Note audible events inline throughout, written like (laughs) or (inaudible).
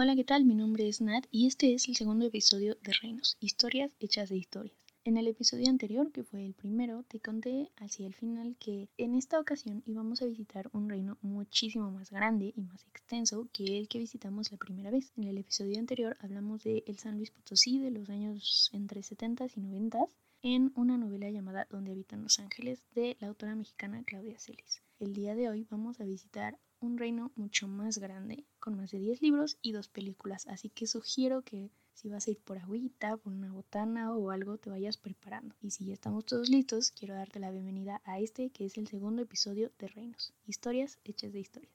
Hola, ¿qué tal? Mi nombre es Nat y este es el segundo episodio de Reinos, historias hechas de historias. En el episodio anterior, que fue el primero, te conté hacia el final que en esta ocasión íbamos a visitar un reino muchísimo más grande y más extenso que el que visitamos la primera vez. En el episodio anterior hablamos de el San Luis Potosí de los años entre 70 y 90 en una novela llamada Donde habitan los ángeles de la autora mexicana Claudia Celis. El día de hoy vamos a visitar un reino mucho más grande, con más de 10 libros y dos películas, así que sugiero que si vas a ir por agüita, por una botana o algo, te vayas preparando. Y si ya estamos todos listos, quiero darte la bienvenida a este que es el segundo episodio de Reinos, historias hechas de historias.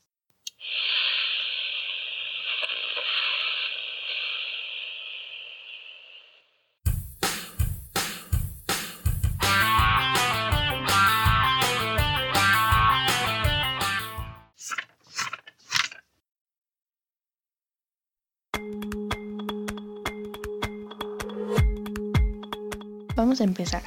Empezar.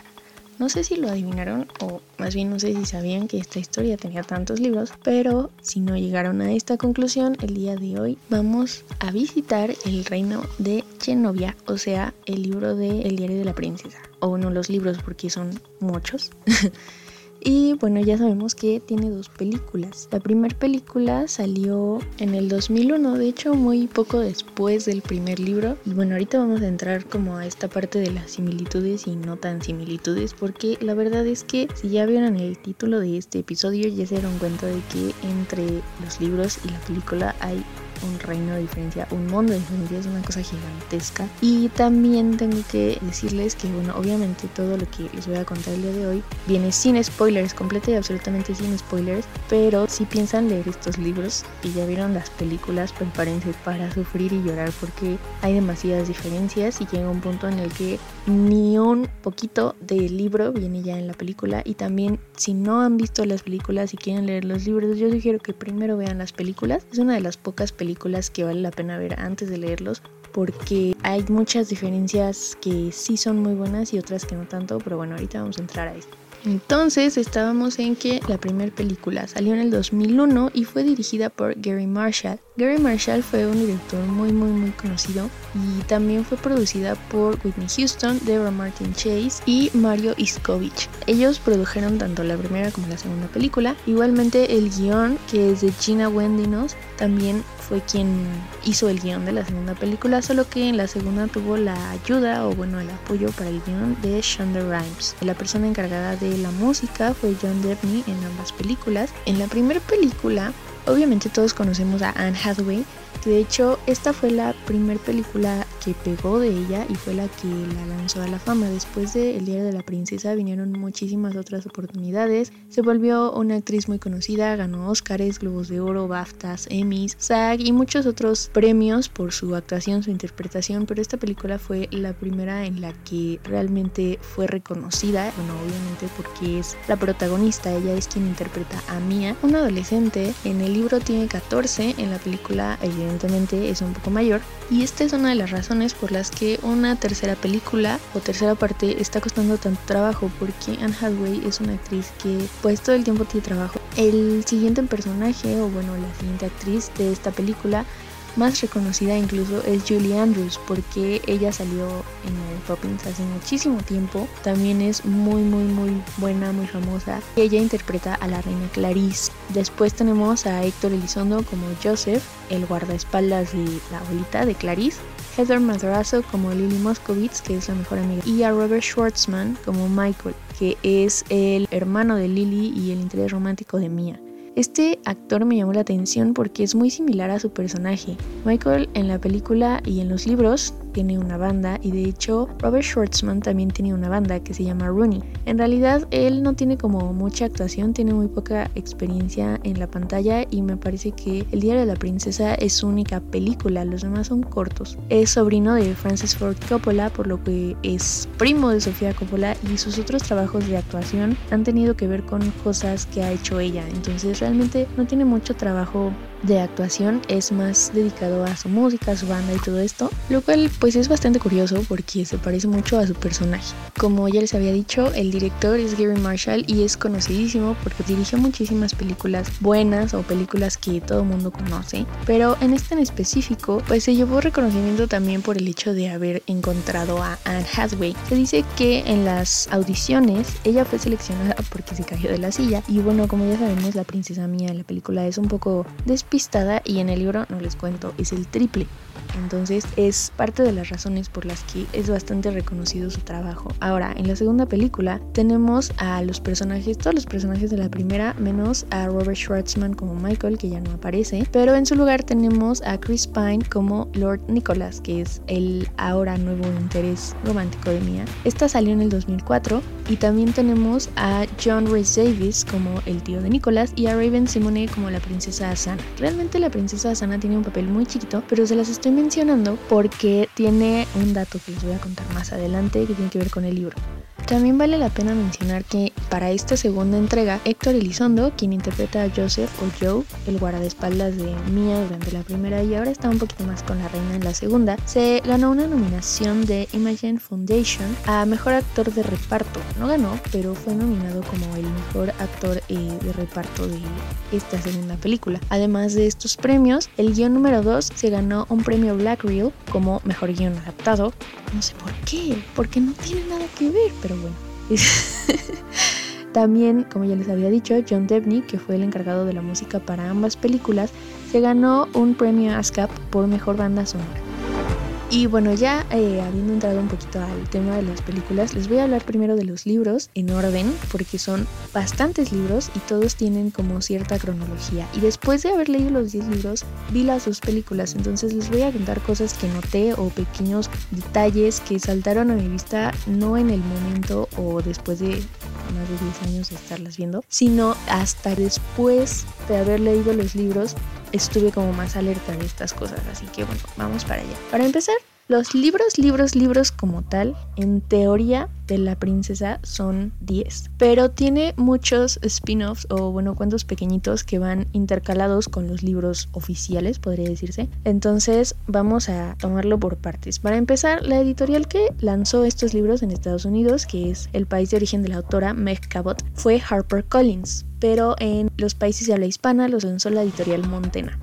No sé si lo adivinaron o más bien no sé si sabían que esta historia tenía tantos libros, pero si no llegaron a esta conclusión, el día de hoy vamos a visitar el reino de Genovia, o sea, el libro de El diario de la princesa. O no los libros porque son muchos. (laughs) Y bueno, ya sabemos que tiene dos películas. La primera película salió en el 2001, de hecho muy poco después del primer libro. Y bueno, ahorita vamos a entrar como a esta parte de las similitudes y no tan similitudes, porque la verdad es que si ya vieron el título de este episodio ya se dieron cuenta de que entre los libros y la película hay un reino de diferencia, un mundo de diferencia, es una cosa gigantesca. Y también tengo que decirles que, bueno, obviamente todo lo que les voy a contar el día de hoy viene sin spoilers, completa y absolutamente sin spoilers, pero si piensan leer estos libros y ya vieron las películas, prepárense para sufrir y llorar porque hay demasiadas diferencias y llega un punto en el que ni un poquito del libro viene ya en la película y también si no han visto las películas y quieren leer los libros, yo sugiero que primero vean las películas. Es una de las pocas películas películas que vale la pena ver antes de leerlos porque hay muchas diferencias que sí son muy buenas y otras que no tanto, pero bueno, ahorita vamos a entrar a esto. Entonces estábamos en que la primera película salió en el 2001 y fue dirigida por Gary Marshall. Gary Marshall fue un director muy muy muy conocido y también fue producida por Whitney Houston, Deborah Martin Chase y Mario Iskovich. Ellos produjeron tanto la primera como la segunda película. Igualmente el guion, que es de Gina Wendinos, también fue quien hizo el guion de la segunda película, solo que en la segunda tuvo la ayuda o bueno el apoyo para el guion de Shonda Rhimes. La persona encargada de la música fue John Debney en ambas películas. En la primera película, obviamente todos conocemos a Anne Hathaway, de hecho esta fue la primera película que pegó de ella y fue la que la lanzó a la fama. Después de El Diario de la Princesa vinieron muchísimas otras oportunidades. Se volvió una actriz muy conocida, ganó Oscars, Globos de Oro, BAFTAs, Emmys, SAG y muchos otros premios por su actuación, su interpretación, pero esta película fue la primera en la que realmente fue reconocida, bueno, obviamente porque es la protagonista, ella es quien interpreta a Mia, una adolescente. En el libro tiene 14, en la película evidentemente es un poco mayor. Y esta es una de las razones por las que una tercera película o tercera parte está costando tanto trabajo porque Anne Hathaway es una actriz que pues todo el tiempo tiene trabajo. El siguiente personaje o bueno la siguiente actriz de esta película más reconocida incluso es Julie Andrews porque ella salió en el Poppins hace muchísimo tiempo. También es muy muy muy buena, muy famosa. Ella interpreta a la reina Clarice. Después tenemos a Héctor Elizondo como Joseph, el guardaespaldas de la abuelita de Clarice. Heather Madrazo como Lily Moskowitz, que es la mejor amiga, y a Robert Schwartzman como Michael, que es el hermano de Lily y el interés romántico de Mia. Este actor me llamó la atención porque es muy similar a su personaje. Michael en la película y en los libros tiene una banda y de hecho Robert Schwartzman también tiene una banda que se llama Rooney. En realidad él no tiene como mucha actuación, tiene muy poca experiencia en la pantalla y me parece que El diario de la princesa es su única película, los demás son cortos. Es sobrino de Francis Ford Coppola, por lo que es primo de Sofía Coppola y sus otros trabajos de actuación han tenido que ver con cosas que ha hecho ella, entonces realmente no tiene mucho trabajo de actuación es más dedicado a su música, a su banda y todo esto, lo cual pues es bastante curioso porque se parece mucho a su personaje. Como ya les había dicho, el director es Gary Marshall y es conocidísimo porque dirigió muchísimas películas buenas o películas que todo el mundo conoce, pero en este en específico pues se llevó reconocimiento también por el hecho de haber encontrado a Anne Hathaway. Se dice que en las audiciones ella fue seleccionada porque se cayó de la silla y bueno, como ya sabemos, la princesa mía en la película es un poco despistada y en el libro, no les cuento, es el triple. Entonces es parte de las razones por las que es bastante reconocido su trabajo. Ahora, en la segunda película tenemos a los personajes, todos los personajes de la primera, menos a Robert Schwartzman como Michael, que ya no aparece, pero en su lugar tenemos a Chris Pine como Lord Nicholas, que es el ahora nuevo interés romántico de Mia. Esta salió en el 2004 y también tenemos a John Rhys Davis como el tío de Nicholas y a Raven Simone como la princesa Asana. Realmente la princesa Asana tiene un papel muy chiquito, pero se las estoy mencionando porque tiene un dato que les voy a contar más adelante que tiene que ver con el libro. También vale la pena mencionar que para esta segunda entrega, Héctor Elizondo, quien interpreta a Joseph o Joe, el guardaespaldas de Mia durante la primera y ahora está un poquito más con la reina en la segunda, se ganó una nominación de Imagine Foundation a Mejor Actor de Reparto. No ganó, pero fue nominado como el mejor actor eh, de reparto de esta segunda película. Además de estos premios, el guion número 2 se ganó un premio Black Reel como Mejor Guión Adaptado. No sé por qué, porque no tiene nada que ver, pero bueno. (laughs) También, como ya les había dicho, John Debney, que fue el encargado de la música para ambas películas, se ganó un premio ASCAP por mejor banda sonora. Y bueno, ya eh, habiendo entrado un poquito al tema de las películas, les voy a hablar primero de los libros en orden, porque son bastantes libros y todos tienen como cierta cronología. Y después de haber leído los 10 libros, vi las dos películas, entonces les voy a contar cosas que noté o pequeños detalles que saltaron a mi vista no en el momento o después de más de 10 años de estarlas viendo, sino hasta después de haber leído los libros estuve como más alerta de estas cosas. Así que bueno, vamos para allá. Para empezar, los libros, libros, libros como tal, en teoría de la princesa son 10, pero tiene muchos spin-offs o bueno, cuentos pequeñitos que van intercalados con los libros oficiales, podría decirse. Entonces vamos a tomarlo por partes. Para empezar, la editorial que lanzó estos libros en Estados Unidos, que es el país de origen de la autora Meg Cabot, fue HarperCollins, pero en los países de habla hispana los lanzó la editorial Montena.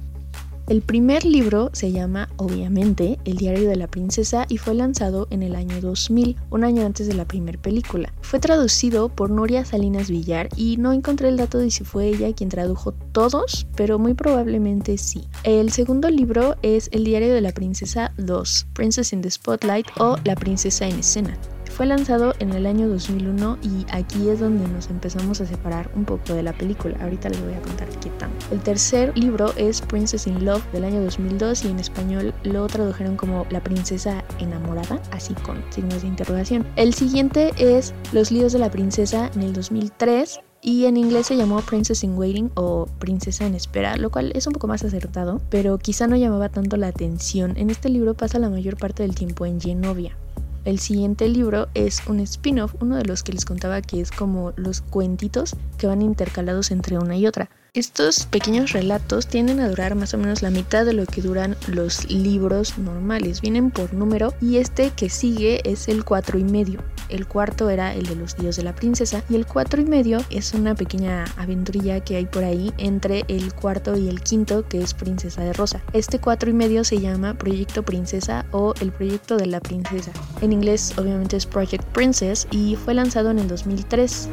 El primer libro se llama, obviamente, El diario de la princesa y fue lanzado en el año 2000, un año antes de la primera película. Fue traducido por Nuria Salinas Villar y no encontré el dato de si fue ella quien tradujo todos, pero muy probablemente sí. El segundo libro es El diario de la princesa 2, Princess in the Spotlight o La princesa en escena. Fue lanzado en el año 2001 y aquí es donde nos empezamos a separar un poco de la película. Ahorita les voy a contar qué tanto. El tercer libro es Princess in Love del año 2002 y en español lo tradujeron como La princesa enamorada, así con signos de interrogación. El siguiente es Los líos de la princesa en el 2003 y en inglés se llamó Princess in Waiting o Princesa en Espera, lo cual es un poco más acertado, pero quizá no llamaba tanto la atención. En este libro pasa la mayor parte del tiempo en Genovia. El siguiente libro es un spin-off, uno de los que les contaba que es como los cuentitos que van intercalados entre una y otra. Estos pequeños relatos tienden a durar más o menos la mitad de lo que duran los libros normales. Vienen por número y este que sigue es el cuatro y medio. El cuarto era el de los dios de la princesa y el cuatro y medio es una pequeña aventurilla que hay por ahí entre el cuarto y el quinto que es Princesa de Rosa. Este cuatro y medio se llama Proyecto Princesa o el Proyecto de la Princesa. En inglés obviamente es Project Princess y fue lanzado en el 2003.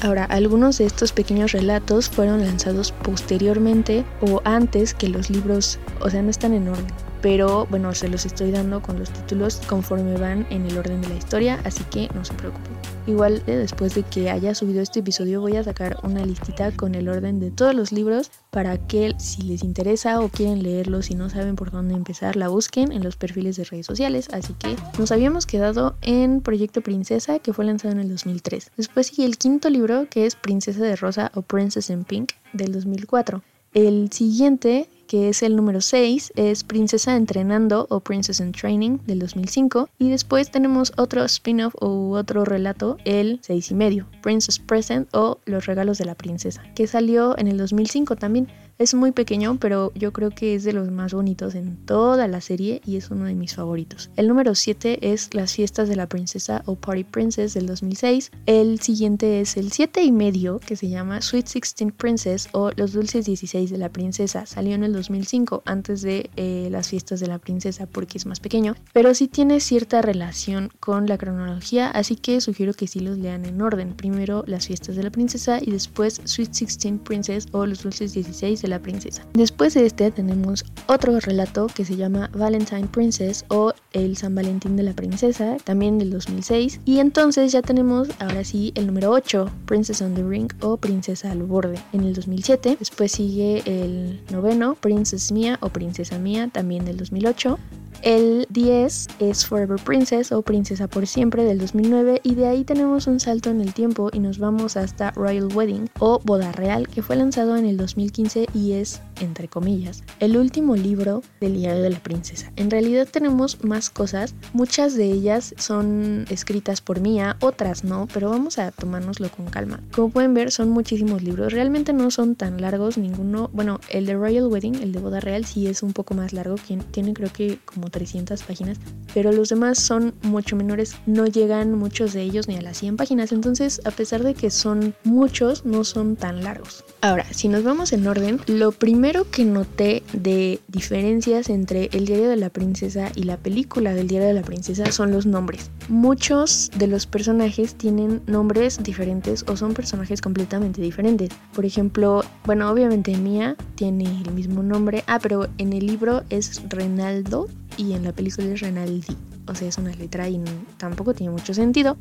Ahora, algunos de estos pequeños relatos fueron lanzados posteriormente o antes que los libros, o sea, no están en orden pero bueno, se los estoy dando con los títulos conforme van en el orden de la historia, así que no se preocupen. Igual eh, después de que haya subido este episodio voy a sacar una listita con el orden de todos los libros para que si les interesa o quieren leerlos y no saben por dónde empezar, la busquen en los perfiles de redes sociales. Así que nos habíamos quedado en Proyecto Princesa que fue lanzado en el 2003. Después sigue el quinto libro que es Princesa de Rosa o Princess in Pink del 2004. El siguiente que es el número 6, es Princesa Entrenando o Princess in Training del 2005. Y después tenemos otro spin-off o otro relato, el 6 y medio, Princess Present o Los Regalos de la Princesa, que salió en el 2005 también. Es muy pequeño, pero yo creo que es de los más bonitos en toda la serie y es uno de mis favoritos. El número 7 es Las fiestas de la princesa o Party Princess del 2006. El siguiente es el 7 y medio que se llama Sweet Sixteen Princess o Los dulces 16 de la princesa. Salió en el 2005 antes de eh, las fiestas de la princesa porque es más pequeño, pero sí tiene cierta relación con la cronología, así que sugiero que sí los lean en orden. Primero las fiestas de la princesa y después Sweet Sixteen Princess o Los dulces 16 de la princesa. Después de este tenemos otro relato que se llama Valentine Princess o El San Valentín de la princesa, también del 2006. Y entonces ya tenemos ahora sí el número 8, Princess on the Ring o Princesa al borde en el 2007. Después sigue el noveno, Princess Mia o Princesa Mia también del 2008. El 10 es Forever Princess o Princesa por Siempre del 2009 y de ahí tenemos un salto en el tiempo y nos vamos hasta Royal Wedding o Boda Real que fue lanzado en el 2015 y es, entre comillas, el último libro del diario de la princesa. En realidad tenemos más cosas, muchas de ellas son escritas por Mía, otras no, pero vamos a tomárnoslo con calma. Como pueden ver son muchísimos libros, realmente no son tan largos ninguno, bueno, el de Royal Wedding, el de Boda Real sí es un poco más largo, tiene creo que como 300 páginas, pero los demás son mucho menores, no llegan muchos de ellos ni a las 100 páginas, entonces a pesar de que son muchos, no son tan largos. Ahora, si nos vamos en orden, lo primero que noté de diferencias entre el diario de la princesa y la película del diario de la princesa son los nombres. Muchos de los personajes tienen nombres diferentes o son personajes completamente diferentes. Por ejemplo, bueno, obviamente Mia tiene el mismo nombre. Ah, pero en el libro es Renaldo y en la película es Renaldi o sea, es una letra y tampoco tiene mucho sentido.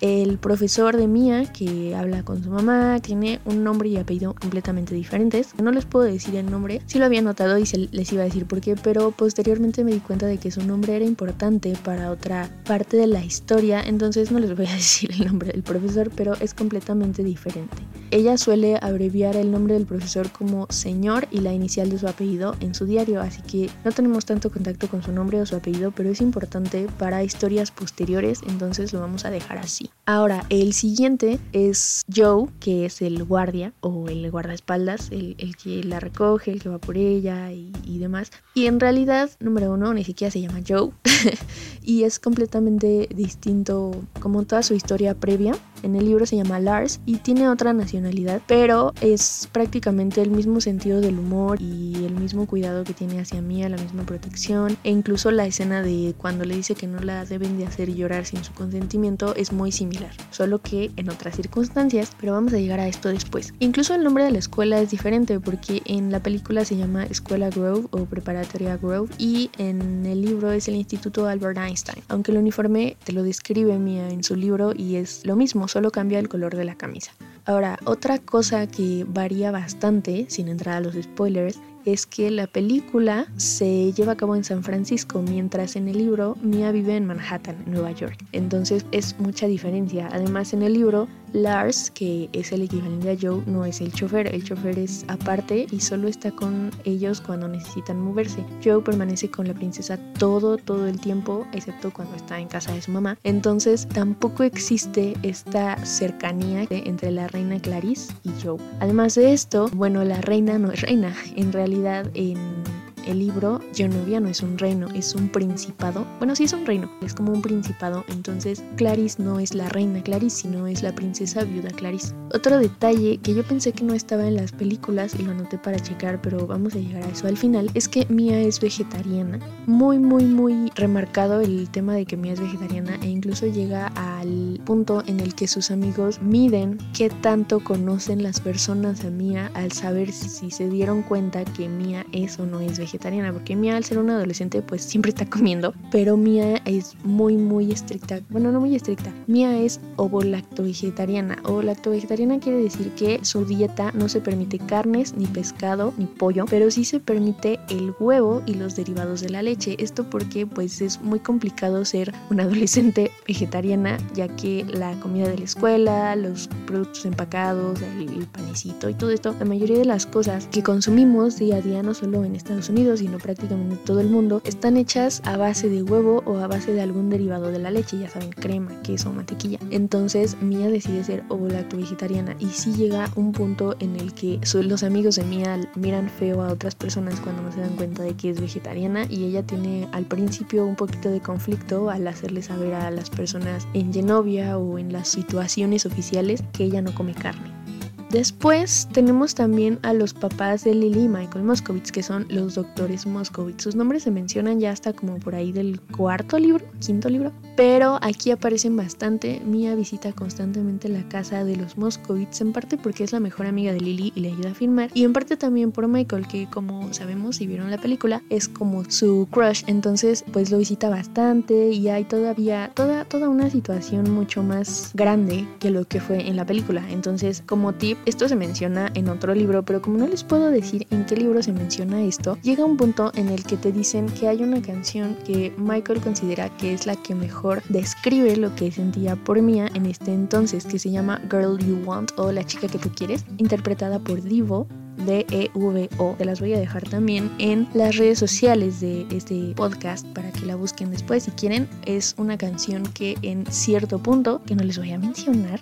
El profesor de Mía, que habla con su mamá, tiene un nombre y apellido completamente diferentes. No les puedo decir el nombre, sí lo había notado y se les iba a decir por qué, pero posteriormente me di cuenta de que su nombre era importante para otra parte de la historia, entonces no les voy a (laughs) decir el nombre del profesor, pero es completamente diferente. Ella suele abreviar el nombre del profesor como señor y la inicial de su apellido en su diario, así que no tenemos tanto contacto con su nombre o su apellido, pero es importante para historias posteriores, entonces lo vamos a dejar así. Ahora, el siguiente es Joe, que es el guardia o el guardaespaldas, el, el que la recoge, el que va por ella y, y demás. Y en realidad, número uno, ni siquiera se llama Joe (laughs) y es completamente distinto como toda su historia previa. En el libro se llama Lars y tiene otra nacionalidad, pero es prácticamente el mismo sentido del humor y el mismo cuidado que tiene hacia Mía, la misma protección e incluso la escena de cuando le dice que no la deben de hacer llorar sin su consentimiento es muy similar, solo que en otras circunstancias, pero vamos a llegar a esto después. Incluso el nombre de la escuela es diferente porque en la película se llama Escuela Grove o Preparatoria Grove y en el libro es el Instituto Albert Einstein, aunque el uniforme te lo describe Mia en su libro y es lo mismo, solo cambia el color de la camisa. Ahora, otra cosa que varía bastante, sin entrar a los spoilers, es que la película se lleva a cabo en San Francisco, mientras en el libro Mia vive en Manhattan, Nueva York. Entonces es mucha diferencia. Además en el libro Lars, que es el equivalente a Joe, no es el chofer. El chofer es aparte y solo está con ellos cuando necesitan moverse. Joe permanece con la princesa todo, todo el tiempo, excepto cuando está en casa de su mamá. Entonces tampoco existe esta cercanía entre la reina Clarice y Joe. Además de esto, bueno, la reina no es reina. En realidad en el libro Genovia no es un reino, es un principado. Bueno, sí es un reino, es como un principado. Entonces Clarice no es la reina Clarice, sino es la princesa viuda Clarice. Otro detalle que yo pensé que no estaba en las películas y lo anoté para checar, pero vamos a llegar a eso al final, es que Mia es vegetariana. Muy, muy, muy remarcado el tema de que Mia es vegetariana e incluso llega al punto en el que sus amigos miden qué tanto conocen las personas a Mia al saber si, si se dieron cuenta que Mia es o no es vegetariana porque Mia al ser una adolescente pues siempre está comiendo, pero Mia es muy muy estricta, bueno no muy estricta, Mia es ovo-lacto vegetariana, ovo-lacto vegetariana quiere decir que su dieta no se permite carnes, ni pescado, ni pollo, pero sí se permite el huevo y los derivados de la leche, esto porque pues es muy complicado ser una adolescente vegetariana ya que la comida de la escuela, los productos empacados, el, el panecito y todo esto, la mayoría de las cosas que consumimos día a día no solo en Estados Unidos, Unidos, sino prácticamente todo el mundo, están hechas a base de huevo o a base de algún derivado de la leche, ya saben, crema, queso, mantequilla. Entonces Mia decide ser ovo-lacto vegetariana y sí llega un punto en el que los amigos de Mia miran feo a otras personas cuando no se dan cuenta de que es vegetariana y ella tiene al principio un poquito de conflicto al hacerle saber a las personas en Genovia o en las situaciones oficiales que ella no come carne. Después tenemos también a los papás de Lily y Michael Moscovitz, que son los doctores Moscovitz. Sus nombres se mencionan ya hasta como por ahí del cuarto libro, quinto libro, pero aquí aparecen bastante. Mia visita constantemente la casa de los Moscovitz, en parte porque es la mejor amiga de Lily y le ayuda a filmar, y en parte también por Michael, que como sabemos si vieron la película, es como su crush, entonces pues lo visita bastante y hay todavía toda, toda una situación mucho más grande que lo que fue en la película. Entonces, como tip, esto se menciona en otro libro, pero como no les puedo decir en qué libro se menciona esto, llega un punto en el que te dicen que hay una canción que Michael considera que es la que mejor describe lo que sentía por Mia en este entonces, que se llama Girl You Want o La chica que tú quieres, interpretada por Divo D-E-V-O. Te las voy a dejar también en las redes sociales de este podcast para que la busquen después si quieren. Es una canción que en cierto punto, que no les voy a mencionar,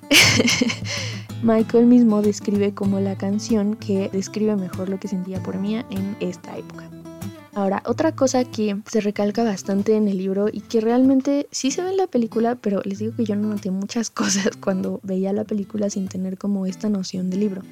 (laughs) Michael mismo describe como la canción que describe mejor lo que sentía por mí en esta época. Ahora, otra cosa que se recalca bastante en el libro y que realmente sí se ve en la película, pero les digo que yo no noté muchas (laughs) cosas cuando veía la película sin tener como esta noción del libro.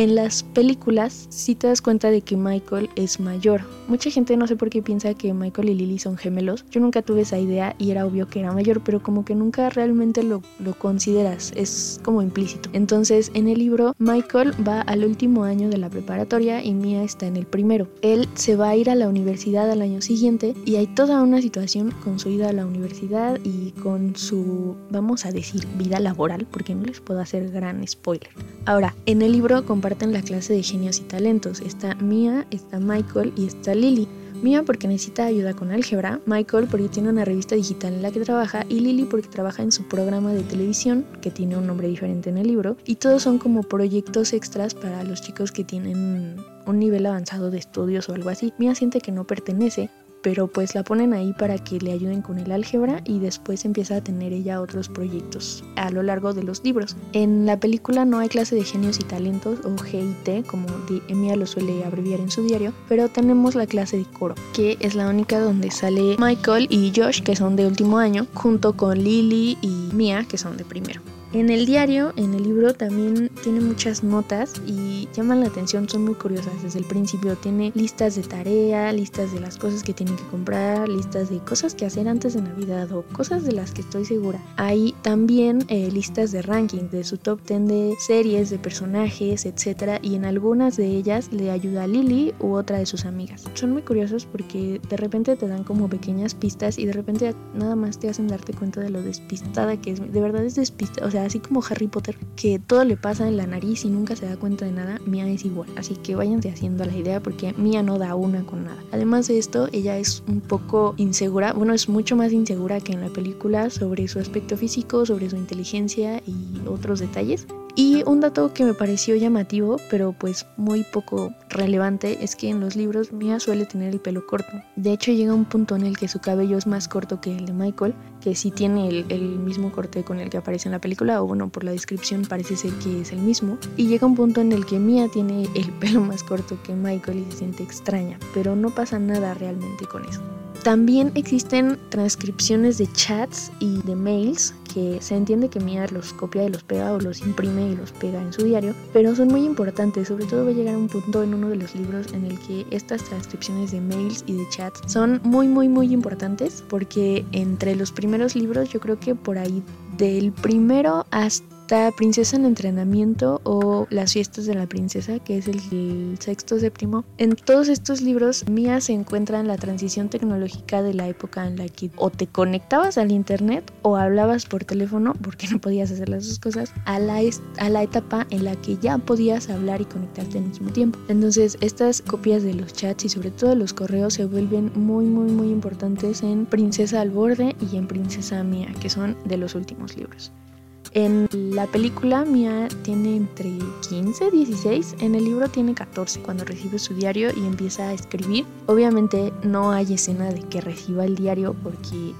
En las películas sí te das cuenta de que Michael es mayor. Mucha gente no sé por qué piensa que Michael y Lily son gemelos. Yo nunca tuve esa idea y era obvio que era mayor, pero como que nunca realmente lo, lo consideras. Es como implícito. Entonces en el libro Michael va al último año de la preparatoria y Mia está en el primero. Él se va a ir a la universidad al año siguiente y hay toda una situación con su ida a la universidad y con su, vamos a decir, vida laboral, porque no les puedo hacer gran spoiler. Ahora, en el libro comparten la clase de genios y talentos. Está Mia, está Michael y está Lily. Mia porque necesita ayuda con álgebra, Michael porque tiene una revista digital en la que trabaja y Lily porque trabaja en su programa de televisión, que tiene un nombre diferente en el libro, y todos son como proyectos extras para los chicos que tienen un nivel avanzado de estudios o algo así. Mia siente que no pertenece, pero pues la ponen ahí para que le ayuden con el álgebra y después empieza a tener ella otros proyectos a lo largo de los libros. En la película no hay clase de genios y talentos o GIT como Emia lo suele abreviar en su diario, pero tenemos la clase de coro, que es la única donde sale Michael y Josh, que son de último año, junto con Lily y Mia, que son de primero. En el diario, en el libro, también tiene muchas notas y llaman la atención, son muy curiosas desde el principio. Tiene listas de tarea, listas de las cosas que tienen que comprar, listas de cosas que hacer antes de Navidad o cosas de las que estoy segura. Hay también eh, listas de ranking de su top 10 de series, de personajes, etc. Y en algunas de ellas le ayuda a Lily u otra de sus amigas. Son muy curiosos porque de repente te dan como pequeñas pistas y de repente nada más te hacen darte cuenta de lo despistada que es. De verdad es despistada. O sea, así como Harry Potter, que todo le pasa en la nariz y nunca se da cuenta de nada, Mia es igual. Así que váyanse haciendo la idea porque Mia no da una con nada. Además de esto, ella es un poco insegura, bueno, es mucho más insegura que en la película sobre su aspecto físico, sobre su inteligencia y otros detalles. Y un dato que me pareció llamativo, pero pues muy poco relevante, es que en los libros Mia suele tener el pelo corto. De hecho, llega un punto en el que su cabello es más corto que el de Michael, que sí tiene el, mismo corte con el que aparece en la película, o bueno, por la descripción parece ser que es el mismo. Y llega un punto en el que Mia tiene el (laughs) pelo más corto que Michael y se siente extraña, pero no pasa nada realmente con eso. También existen transcripciones de chats y de mails que se entiende que Mia los copia y los pega o los imprime y los pega en su diario, pero son muy importantes, sobre todo va a llegar un punto en uno de los libros en el que estas transcripciones de mails y de chats son muy muy muy importantes porque entre los primeros libros yo creo que por ahí del primero hasta Princesa en Entrenamiento o Las Fiestas de la Princesa, que es el, sexto séptimo. En todos estos libros, Mia se encuentra en la transición tecnológica de la época en la que o te conectabas al internet o hablabas por teléfono, porque no podías hacer las dos cosas, a la, a la etapa en la que ya podías hablar y conectarte al mismo tiempo. Entonces, estas copias de los chats y sobre todo los correos se vuelven muy, muy, muy importantes en Princesa al Borde y en Princesa Mia, que son de los últimos libros. En la película Mia tiene entre 15, 16, en el libro tiene 14 cuando recibe su diario y empieza a escribir. Obviamente no hay escena de que reciba el diario porque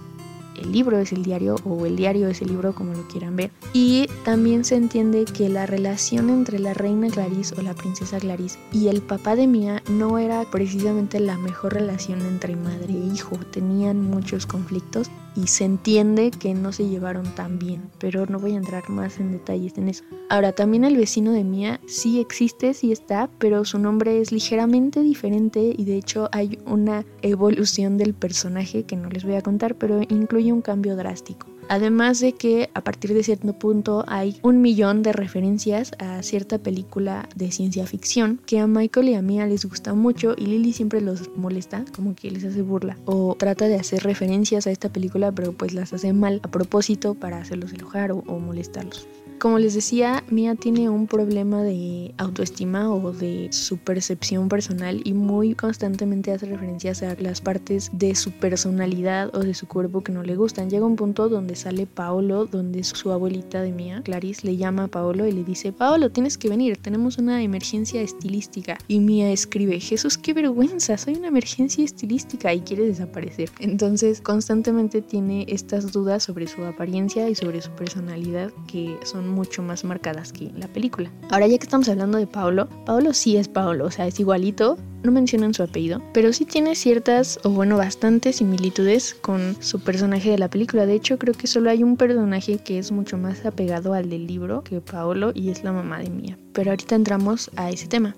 el libro es el diario o el diario es el libro como lo quieran ver. Y también se entiende que la relación entre la reina Clarice o la princesa Clarice y el papá de Mia no era precisamente la mejor relación entre madre e hijo. Tenían muchos conflictos y se entiende que no se llevaron tan bien, pero no voy a entrar más en detalles en eso. Ahora, también el vecino de Mia sí existe, sí está, pero su nombre es ligeramente diferente y de hecho hay una evolución del personaje que no les voy a contar, pero incluye un cambio drástico. Además de que a partir de cierto punto hay un millón de referencias a cierta película de ciencia ficción que a Michael y a Mia les gusta mucho y Lily siempre los molesta, como que les hace burla o trata de hacer referencias a esta película pero pues las hace mal a propósito para hacerlos enojar o, o molestarlos. Como les decía, Mia tiene un problema de autoestima o de su percepción personal y muy constantemente hace referencias a las partes de su personalidad o de su cuerpo que no le gustan. Llega un punto donde sale Paolo, donde su abuelita de Mia, Clarice, le llama a Paolo y le dice, Paolo, tienes que venir, tenemos una emergencia estilística. Y Mia escribe, Jesús, qué vergüenza, soy una emergencia estilística y quiere desaparecer. Entonces constantemente tiene estas dudas sobre su apariencia y sobre su personalidad que son mucho más marcadas que la película. Ahora ya que estamos hablando de Paolo, Paolo sí es Paolo, o sea, es igualito, no mencionan su apellido, pero sí tiene ciertas, o bueno, bastantes similitudes con su personaje de la película. De hecho, creo que solo hay un personaje que es mucho más apegado al del libro que Paolo y es la mamá de Mía. Pero ahorita entramos a ese tema.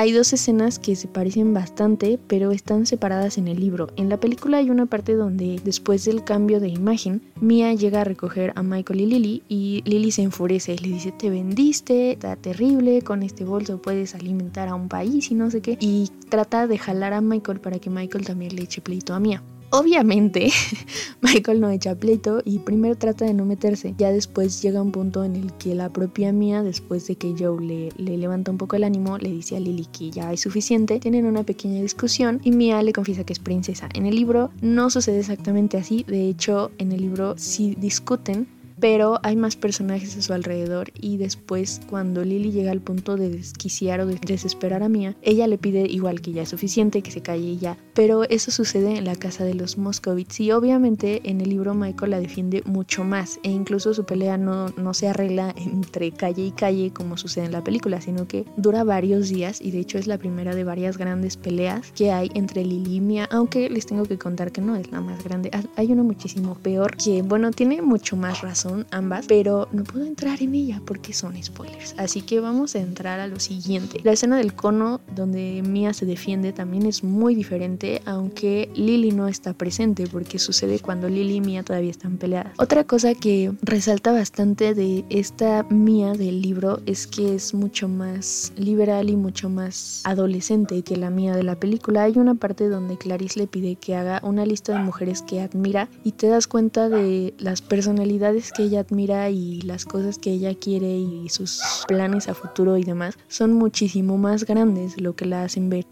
Hay dos escenas que se parecen bastante, pero están separadas en el libro. En la película hay una parte donde, después del cambio de imagen, Mia llega a recoger a Michael y Lily y Lily se enfurece. Le dice, te vendiste, está terrible, con este bolso puedes alimentar a un país y no sé qué. Y trata de jalar a Michael para que Michael también le eche pleito a Mia. Obviamente, (laughs) Michael no echa pleito y primero trata de no meterse. Ya después llega un punto en el que la propia Mia, después de que Joe le, le, levanta un poco el ánimo, le dice a Lily que ya hay suficiente. Tienen una pequeña discusión y Mia le confiesa que es princesa. En el libro no sucede exactamente así. De hecho, en el libro sí discuten pero hay más personajes a su alrededor y después cuando Lily llega al punto de desquiciar o de desesperar a Mia, ella le pide igual que ya es suficiente, que se calle ya, pero eso sucede en la casa de los Moscovitz y obviamente en el libro Michael la defiende mucho más e incluso su pelea no, no se arregla entre calle y calle como sucede en la película, sino que dura varios días y de hecho es la primera de varias grandes peleas que hay entre Lily y Mia, aunque les tengo que contar que no es la más grande, hay una muchísimo peor que bueno tiene mucho más razón ambas, pero no puedo entrar en ella porque son spoilers. Así que vamos a entrar a lo siguiente. La escena del cono donde Mia se defiende también es muy diferente, aunque Lily no está presente porque sucede cuando Lily y Mia todavía están peleadas. Otra cosa que resalta bastante de esta Mia del libro es que es mucho más liberal y mucho más adolescente que la Mia de la película. Hay una parte donde Clarice le pide que haga una lista de mujeres que admira y te das cuenta de las personalidades que ella admira y las cosas que ella quiere y sus planes a futuro y demás son muchísimo más grandes lo que la hacen ver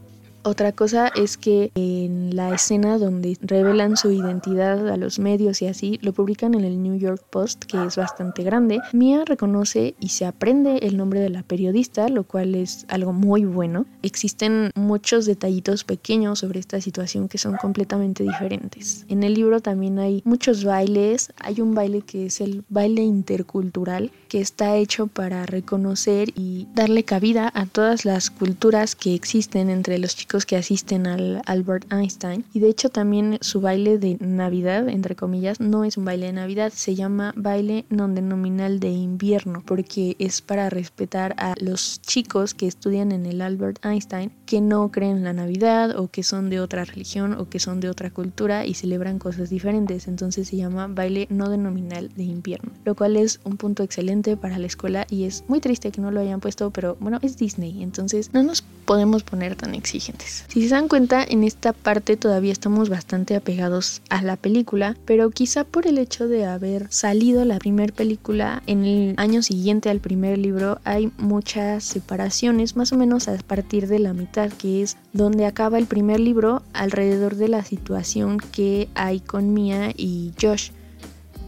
otra cosa es que en la escena donde revelan su identidad a los medios y así, lo publican en el New York Post, que es bastante grande. Mia reconoce y se aprende el nombre de la periodista, lo cual es algo muy bueno. Existen muchos detallitos pequeños sobre esta situación que son completamente diferentes. En el libro también hay muchos bailes. Hay un baile que es el baile intercultural, está hecho para reconocer y darle cabida a todas las culturas que existen entre los chicos que asisten al Albert Einstein. Y de hecho también su baile de Navidad, entre comillas, no es un baile de Navidad, se llama baile non denominal de invierno, porque es para respetar a los chicos que estudian en el Albert Einstein, que no creen en la Navidad o que son de otra religión o que son de otra cultura y celebran cosas diferentes. Entonces se llama baile no denominal de invierno, lo cual es un punto excelente para la escuela y es muy triste que no lo hayan puesto, pero bueno, es Disney, entonces no nos podemos poner tan exigentes. Si se dan cuenta, en esta parte todavía estamos bastante apegados a la película, pero quizá por el hecho de haber salido la primera película en el año siguiente al primer libro, hay muchas separaciones, más o menos a partir de la mitad, que es donde acaba el primer libro alrededor de la situación que hay con Mia y Josh.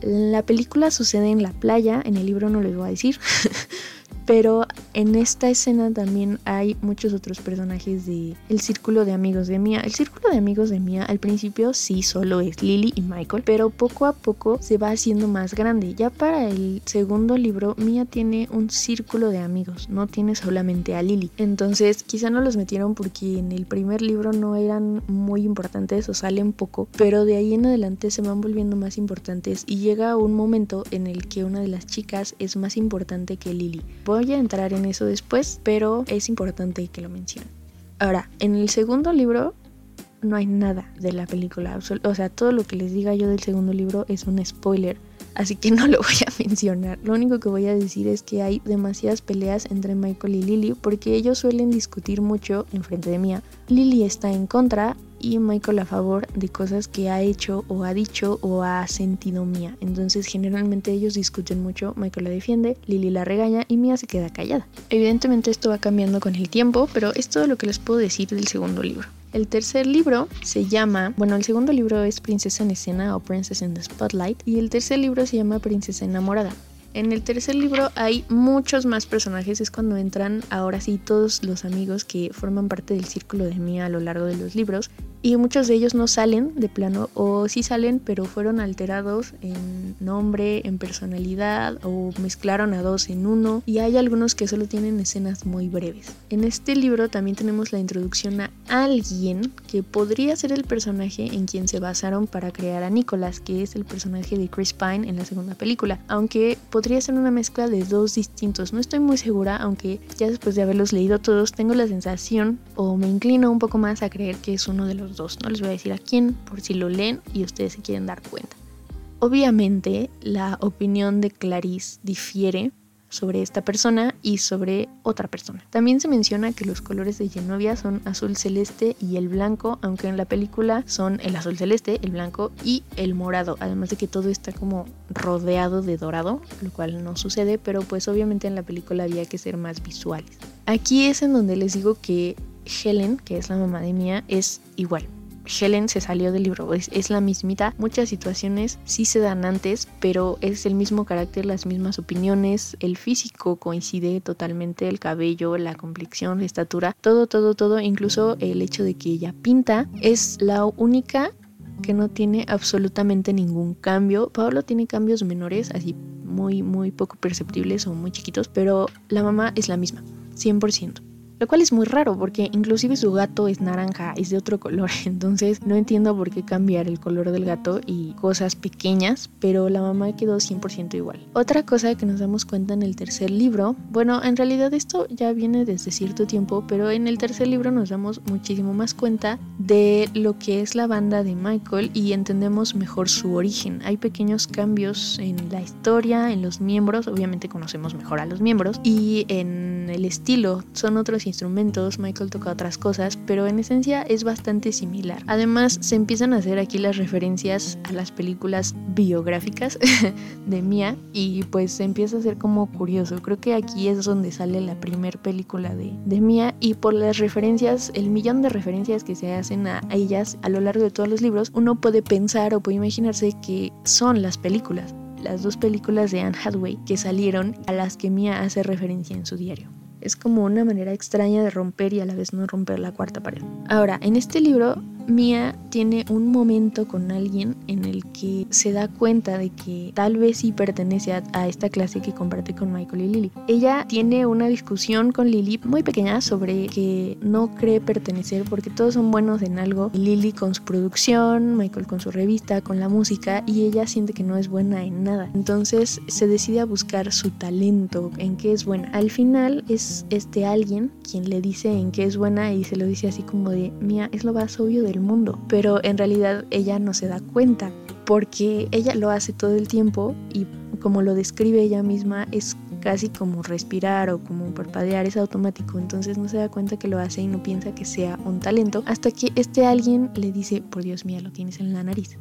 La película sucede en la playa, en el libro no les voy a decir. (laughs) Pero en esta escena también hay muchos otros personajes de el círculo de amigos de Mia. El círculo de amigos de Mia al principio sí solo es Lily y Michael, pero poco a poco se va haciendo más grande. Ya para el segundo libro Mia tiene un círculo de amigos, no tiene solamente a Lily. Entonces quizá no los metieron porque en el primer libro no eran muy importantes o salen poco, pero de ahí en adelante se van volviendo más importantes y llega un momento en el que una de las chicas es más importante que Lily. Voy a entrar en eso después, pero es importante que lo mencione. Ahora, en el segundo libro no hay nada de la película. O sea, todo lo que les diga yo del segundo libro es un spoiler. Así que no (laughs) lo voy a mencionar. Lo único que voy a decir es que hay demasiadas peleas entre Michael y Lily porque ellos suelen discutir mucho en frente de Mia. Lily está en contra y Michael a favor de cosas que ha hecho o ha dicho o ha sentido Mia. Entonces generalmente ellos discuten mucho, Michael la defiende, Lily la regaña y Mia se queda callada. Evidentemente esto va cambiando con el tiempo, pero es todo lo que les puedo decir del segundo libro. El tercer libro se llama, bueno, el segundo libro es Princesa en Escena o Princess in the Spotlight y el tercer libro se llama Princesa Enamorada. En el tercer libro hay muchos más personajes, es cuando entran ahora sí todos los amigos que forman parte del círculo de Mia a lo largo de los libros y muchos de ellos no salen de plano o sí salen pero fueron alterados en nombre, en personalidad o mezclaron a dos en uno y hay algunos que solo tienen escenas muy breves. En este libro también tenemos la introducción a alguien que podría ser el personaje en quien se basaron para crear a Nicholas, que es el personaje de Chris Pine en la segunda película, aunque podría ser una mezcla de dos distintos. No estoy muy segura, aunque ya después de haberlos leído todos tengo la sensación o me inclino un poco más a creer que es uno de los dos. No les voy a decir a quién, por si lo leen y ustedes se quieren dar cuenta. Obviamente, la opinión de Clarice difiere sobre esta persona y sobre otra persona. También se menciona que los colores de Genovia son azul celeste y el blanco, aunque en la película son el azul celeste, el blanco y el morado, además de que todo está como rodeado de dorado, lo cual no sucede, pero pues obviamente en la película había que ser más visuales. Aquí es en donde les digo que Helen, que es la mamá de Mia, es igual. Helen se salió del libro, es, la mismita. Muchas situaciones sí se dan antes, pero es el mismo carácter, las mismas opiniones, el físico coincide totalmente, el cabello, la complexión, la estatura, todo, todo, todo, incluso el hecho de que ella pinta, es la única que no tiene absolutamente ningún cambio. Pablo tiene cambios menores, así muy, muy poco perceptibles o muy chiquitos, pero la mamá es la misma, 100%. Lo cual es muy raro porque inclusive su gato es naranja, es de otro color. (laughs) Entonces no entiendo por qué cambiar el color del gato y cosas pequeñas, pero la mamá quedó 100% igual. Otra cosa que nos damos cuenta en el tercer libro, bueno, en realidad esto ya viene desde cierto tiempo, pero en el tercer libro nos damos muchísimo más cuenta de lo que es la banda de Michael y entendemos mejor su origen. Hay pequeños cambios en la historia, en los miembros, obviamente conocemos mejor a los miembros y en el estilo. Son otros instrumentos, Michael toca otras cosas, pero en esencia es bastante similar. Además, se empiezan a hacer aquí las referencias a las películas biográficas (laughs) de Mia y pues se empieza a hacer como curioso. Creo que aquí es donde sale la primer película de, de Mia y por las referencias, el millón de referencias que se hacen a ellas a lo largo de todos los libros, uno puede pensar o puede imaginarse que son las películas las dos películas de Anne Hathaway que salieron a las que Mia hace referencia en su diario. Es como una manera extraña de romper y a la vez no romper la cuarta pared. Ahora, en este libro Mia tiene un momento con alguien en el que se da cuenta de que tal vez sí pertenece a, esta clase que comparte con Michael y Lily. Ella tiene una discusión con Lily muy pequeña sobre que no cree pertenecer porque todos son buenos en algo. Lily con su producción, Michael con su revista, con la música y ella siente que no es buena en nada. Entonces se decide a buscar su talento, en qué es buena. Al final es este alguien quien le dice en qué es buena y se lo dice así como de Mia es lo más obvio del mundo, pero en realidad ella no se da cuenta porque ella lo hace todo el tiempo y como lo describe ella misma es casi como respirar o como parpadear, es automático, entonces no se da cuenta que lo hace y no piensa que sea un talento hasta que este alguien le dice, por Dios mío, lo tienes en la nariz.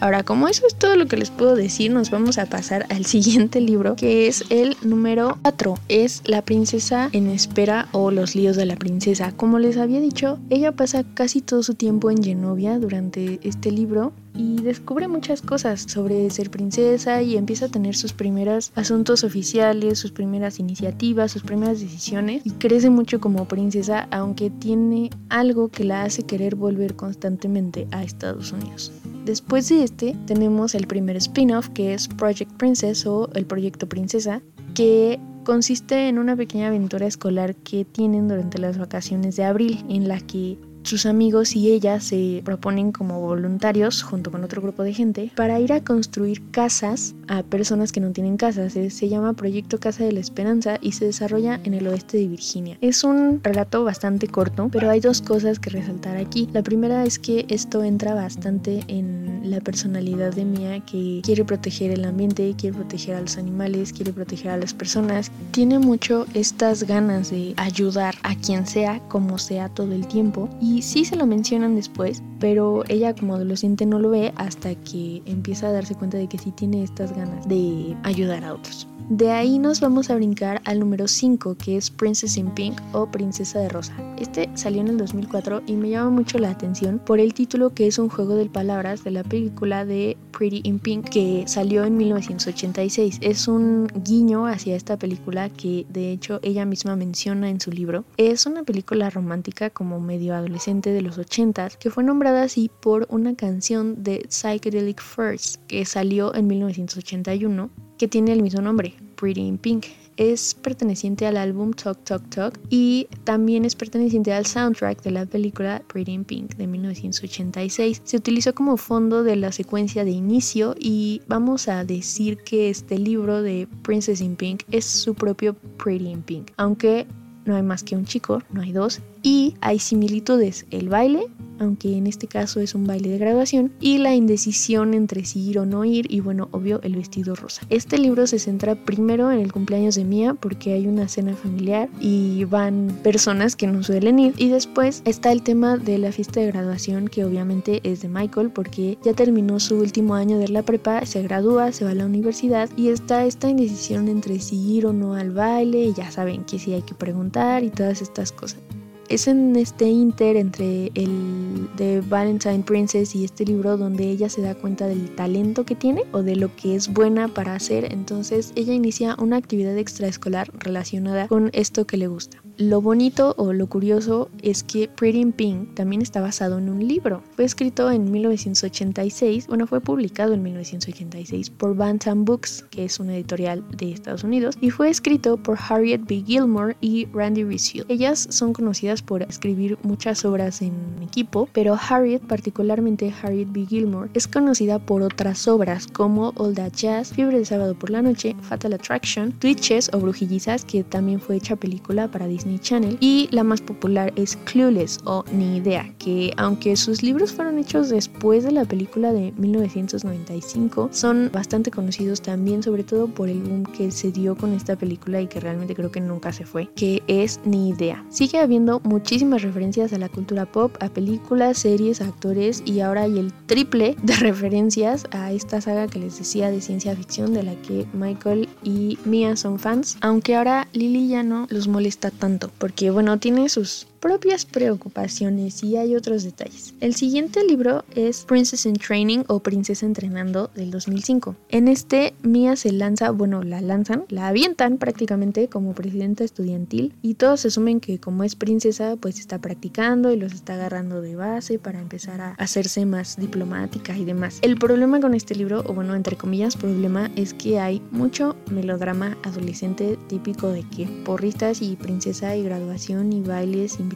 Ahora, como eso es todo lo que les puedo decir, nos vamos a pasar al (laughs) siguiente libro, que es el número 4. Es La princesa en espera o Los líos de la princesa. Como les había dicho, ella pasa casi todo su tiempo en Genovia durante este libro y descubre muchas cosas sobre ser princesa y empieza a tener sus primeros asuntos oficiales, sus primeras iniciativas, sus primeras decisiones y crece mucho como princesa aunque tiene algo que la hace querer volver constantemente a Estados Unidos. Después de este tenemos el primer spin-off que es Project Princess o el Proyecto Princesa que consiste en una pequeña aventura escolar que tienen durante las vacaciones de abril en la que sus amigos y ella se proponen como voluntarios junto con otro grupo de gente para ir a construir casas a personas que no tienen casas. Se, llama Proyecto Casa de la Esperanza y se desarrolla en el oeste de Virginia. Es un relato bastante corto, pero hay dos cosas que resaltar aquí. La primera es que esto entra bastante en la personalidad de Mia que quiere proteger el ambiente, quiere proteger a los animales, quiere proteger a las personas. Tiene mucho estas ganas de ayudar a quien sea, como sea todo el tiempo y sí se lo mencionan después, pero ella como adolescente no lo ve hasta que empieza a darse cuenta de que sí tiene estas ganas de ayudar a otros. De ahí nos vamos a brincar al número 5, que es Princess in Pink o Princesa de Rosa. Este salió en el 2004 y me llama mucho la atención por el título que es un juego de palabras de la película de Pretty in Pink que salió en 1986. Es un guiño hacia esta película que de hecho ella misma menciona en su libro. Es una película romántica como medio adolescente de los 80 que fue nombrada así por una canción de Psychedelic First que salió en 1981 que tiene el mismo nombre, Pretty in Pink. Es perteneciente al álbum Talk Talk Talk y también es perteneciente al soundtrack de la película Pretty in Pink de 1986. Se utilizó como fondo de la secuencia de inicio y vamos a decir que este libro de Princess in Pink es su propio Pretty in Pink, aunque no hay más que un chico, no hay dos, y hay similitudes, el baile, aunque en este caso es un baile de graduación, y la indecisión entre si ir o no ir, y bueno, obvio, el vestido rosa. Este libro se centra primero en el cumpleaños de Mia porque hay una cena familiar y van personas que no suelen ir, y después está el tema de la fiesta de graduación que obviamente es de Michael porque ya terminó su último año de la prepa, se gradúa, se va a la universidad y está esta indecisión entre si ir o no al baile, y ya saben que sí hay que preguntar y todas estas cosas es en este inter entre el de Valentine Princess y este libro donde ella se da cuenta del talento que tiene o de lo que es buena para hacer. Entonces ella inicia una actividad extraescolar relacionada con esto que le gusta. Lo bonito o lo curioso es que Pretty in Pink también está basado en un libro. Fue escrito en 1986, bueno, fue publicado en 1986 por Bantam Books, que es una editorial de Estados Unidos, y fue escrito por Harriet B. Gilmore y Randy Rizzio. Ellas son conocidas por escribir muchas obras en equipo, pero Harriet, particularmente Harriet B. Gilmore, es conocida por otras obras como All That Jazz, Fiebre de Sábado por la Noche, Fatal Attraction, Twitches o Brujillizas, que también fue hecha película para Disney Channel y la más popular es Clueless o Ni Idea, que aunque sus libros fueron hechos después de la película de 1995, son bastante conocidos también sobre todo por el boom que se dio con esta película y que realmente creo que nunca se fue, que es Ni Idea. Sigue habiendo muchísimas referencias a la cultura pop, a películas, series, actores y ahora hay el triple de (laughs) referencias a esta saga que les decía de ciencia ficción de la que Michael y Mia son fans, aunque ahora Lily ya no los molesta tanto porque bueno, tiene sus propias preocupaciones y hay otros detalles. El siguiente libro es Princess in Training o Princesa Entrenando del 2005. En este Mia se lanza, bueno, la lanzan, la avientan prácticamente como presidenta estudiantil y todos asumen que como es princesa pues está practicando y los está agarrando de base para empezar a hacerse más diplomática y demás. El problema con este libro, o bueno, entre comillas problema, es que hay mucho melodrama adolescente típico de que porristas y princesa y graduación y bailes y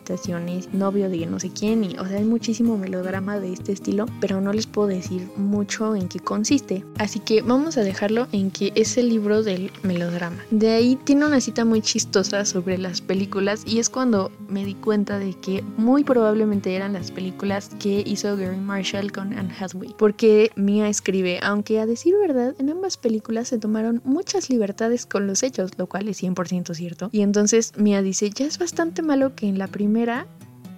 novio de no sé quién, y o sea, hay muchísimo melodrama de este estilo, pero no les puedo decir mucho en qué consiste. Así que vamos a dejarlo en que es el libro del melodrama. De ahí tiene una cita muy chistosa sobre las películas y es cuando me di cuenta de que muy probablemente eran las películas que hizo Gary Marshall con Anne Hathaway, porque Mia escribe, aunque a decir verdad, en ambas películas se tomaron muchas libertades con los hechos, lo cual es 100% cierto. Y entonces Mia dice, ya es bastante malo que en la primera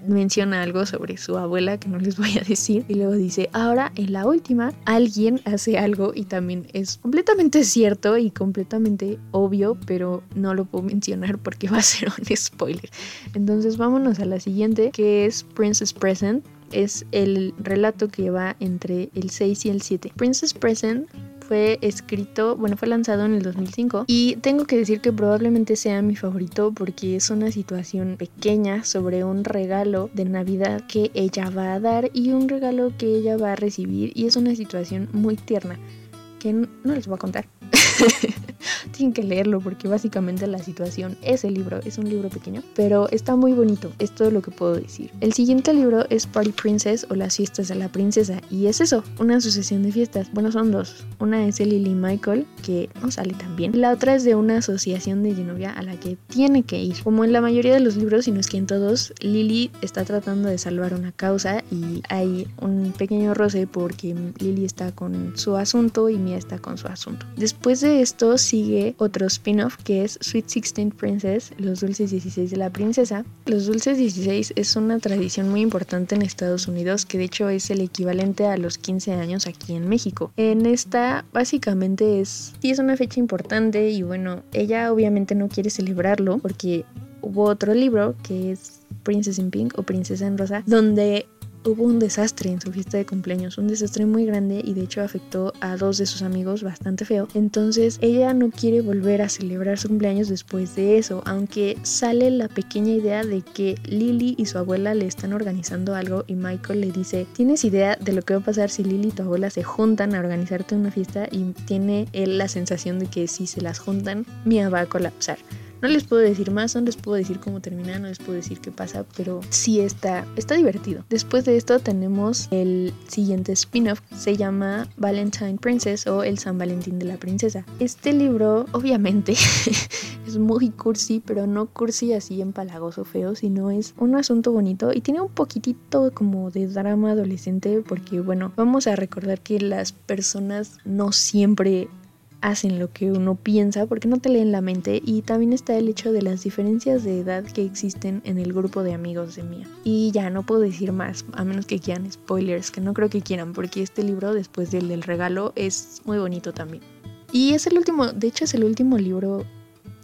menciona algo sobre su abuela que no les voy a decir y luego dice, ahora en la última alguien hace algo y también es completamente cierto y completamente obvio, pero no lo puedo mencionar porque va a ser un spoiler. Entonces vámonos a la siguiente que es Princess Present es el relato que va entre el 6 y el 7. Princess Present fue escrito, bueno, fue lanzado en el 2005 y tengo que decir que probablemente sea mi favorito porque es una situación pequeña sobre un regalo de Navidad que ella va a dar y un regalo que ella va a recibir y es una situación muy tierna que no les voy a contar. (laughs) Tienen que leerlo porque básicamente la situación es el libro, es un libro pequeño, pero está muy bonito, es todo lo que puedo decir. El siguiente libro es Party Princess o Las fiestas de la princesa y es eso, una sucesión de fiestas. Bueno, son dos. Una es de Lily Michael, que no sale tan bien. La otra es de una asociación de Genovia a la que tiene que ir. Como en la mayoría de los libros, y no es que en todos, Lily está tratando de salvar una causa y hay un pequeño roce porque Lily está con su asunto y Mia está con su asunto. Después de esto sigue otro spin-off que es Sweet Sixteen Princess, los dulces 16 de la princesa. Los dulces 16 es una tradición muy importante en Estados Unidos que de hecho es el equivalente a los 15 años aquí en México. En esta básicamente es, sí es una fecha importante y bueno, ella obviamente no quiere celebrarlo porque hubo otro libro que es Princess in Pink o Princesa en Rosa, donde hubo un desastre en su fiesta de cumpleaños, un desastre muy grande y de hecho afectó a dos de sus amigos bastante feo. Entonces ella no quiere volver a celebrar su cumpleaños después de eso, aunque sale la pequeña idea de que Lily y su abuela le están organizando algo y Michael le dice, ¿tienes idea de lo que va a pasar si Lily y tu abuela se juntan a organizarte una fiesta? Y tiene él la sensación de que si se las juntan, Mia va a colapsar. No les puedo decir más, no les puedo decir cómo termina, no les puedo decir qué pasa, pero sí está, está divertido. Después de esto tenemos el siguiente spin-off, se llama Valentine Princess o El San Valentín de la Princesa. Este libro, obviamente, (laughs) es muy cursi, pero no cursi así empalagoso feo, sino es un asunto bonito y tiene un poquitito como de drama adolescente porque, bueno, vamos a recordar que las personas no siempre hacen lo que uno piensa porque no te leen la mente y también está el hecho de las diferencias de edad que existen en el grupo de amigos de Mía. Y ya no puedo decir más, a menos que quieran spoilers, que no creo que quieran porque este libro después del del regalo es muy bonito también. Y es el último, de hecho es el último libro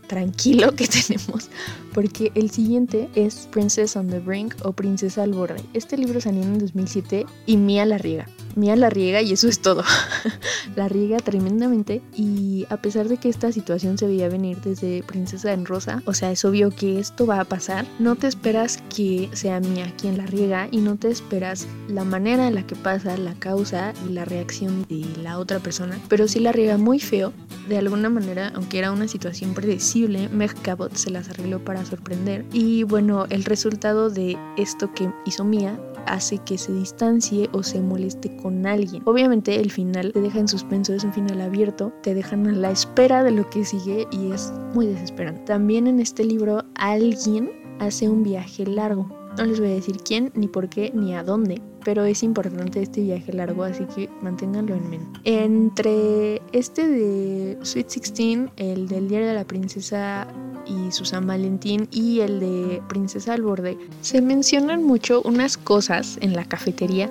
tranquilo (laughs) que tenemos, porque el siguiente es Princess on the Brink o Princesa al borde. Este libro salió en 2007 y Mía la riega. Mía la riega y eso es todo. (laughs) la riega tremendamente y a pesar de que esta situación se veía venir desde Princesa en Rosa, o sea, es obvio que esto va a pasar, no te esperas que sea Mía quien la riega y no te esperas la manera en la que pasa, la causa y la reacción de la otra persona, pero sí la riega muy feo. De alguna manera, aunque era una situación predecible, Meg Cabot se las arregló para sorprender y bueno, el resultado de esto que hizo Mía hace que se distancie o se moleste con alguien. Obviamente el final te deja en suspenso, es un final abierto, te dejan a la espera de lo que sigue y es muy desesperante. También en este libro alguien hace un viaje largo. No les voy a decir quién, ni por qué, ni a dónde, pero es importante este viaje largo, así que manténganlo en mente. Entre este de Sweet 16, el del Diario de la Princesa y su San Valentín y el de Princesa al Borde, se mencionan mucho unas cosas en la cafetería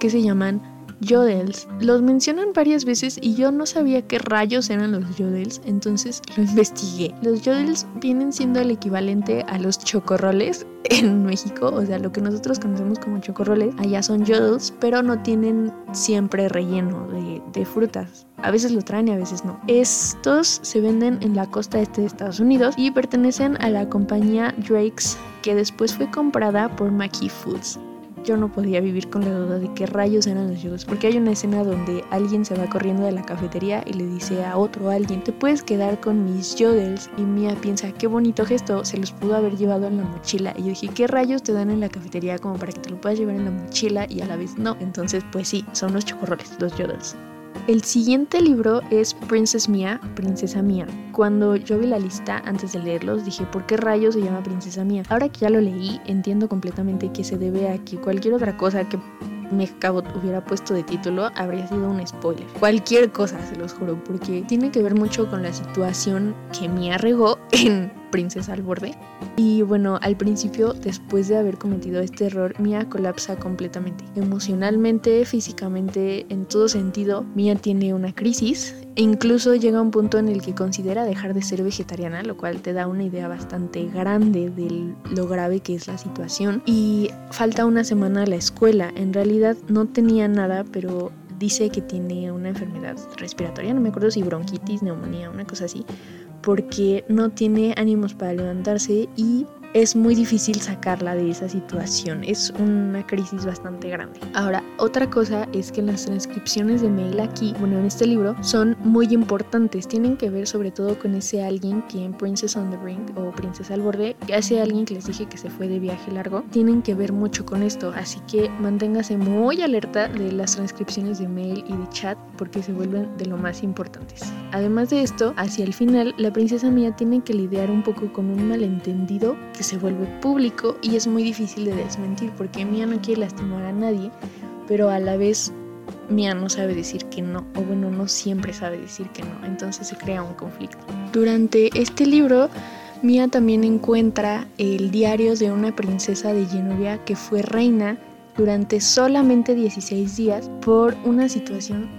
que se llaman yodels. Los mencionan varias veces y yo no sabía qué rayos eran los yodels, entonces lo investigué. Los yodels vienen siendo el equivalente a los chocorroles (laughs) en México, o sea, lo que nosotros conocemos como chocorroles, allá son yodels, pero no tienen siempre relleno de, frutas. A veces lo traen y a veces no. Estos se venden en la costa este de Estados Unidos y pertenecen a la compañía Drake's que después fue comprada por Mackie Foods yo no podía vivir con la duda de qué rayos eran los yogos, porque hay una escena donde alguien se va corriendo de la cafetería y le dice a otro alguien, te puedes quedar con mis yodels y Mia piensa, qué bonito gesto, se los pudo haber llevado en la mochila y yo dije, ¿qué rayos te dan en la cafetería como para que te lo puedas llevar en la mochila y a la vez no? Entonces, pues sí, son los chocorroles, los yodels. El siguiente libro es Princess Mia, Princesa Mía. Cuando yo vi la lista antes de leerlos, dije, ¿por qué rayos se llama Princesa Mía? Ahora que ya lo leí, entiendo completamente que se debe a que cualquier otra cosa que Cabot hubiera puesto de título habría sido un spoiler. Cualquier cosa, se los juro, porque tiene que ver mucho con la situación que Mia regó en princesa al borde. Y bueno, al principio, después de haber cometido este error, Mia colapsa completamente. Emocionalmente, físicamente, en todo sentido, Mia tiene una crisis e incluso llega un punto en el que considera dejar de ser vegetariana, lo cual te da una idea bastante grande de lo grave que es la situación. Y falta una semana a la escuela. En realidad no tenía nada, pero dice que tiene una enfermedad respiratoria, no me acuerdo si bronquitis, neumonía, una cosa así, porque no tiene ánimos para levantarse y es muy difícil sacarla de esa situación. Es una crisis bastante grande. Ahora, otra cosa es que las transcripciones de mail aquí, bueno, en este libro, son muy importantes. Tienen que ver sobre todo con ese alguien que en Princess on the Brink o Princesa al Borde, ese alguien que les dije que se fue de viaje largo, tienen que ver mucho con esto. Así que manténgase muy alerta de las transcripciones de mail y de chat porque se vuelven de lo más importantes. Además de esto, hacia el final, la princesa mía tiene que lidiar un poco con un malentendido que se vuelve público y es muy difícil de desmentir porque Mia no quiere lastimar a nadie, pero a la vez Mia no sabe decir que no, o bueno, no siempre sabe decir que no, entonces se crea un conflicto. Durante este libro, Mia también encuentra el diario de una princesa de Genovia que fue reina durante solamente 16 días por una situación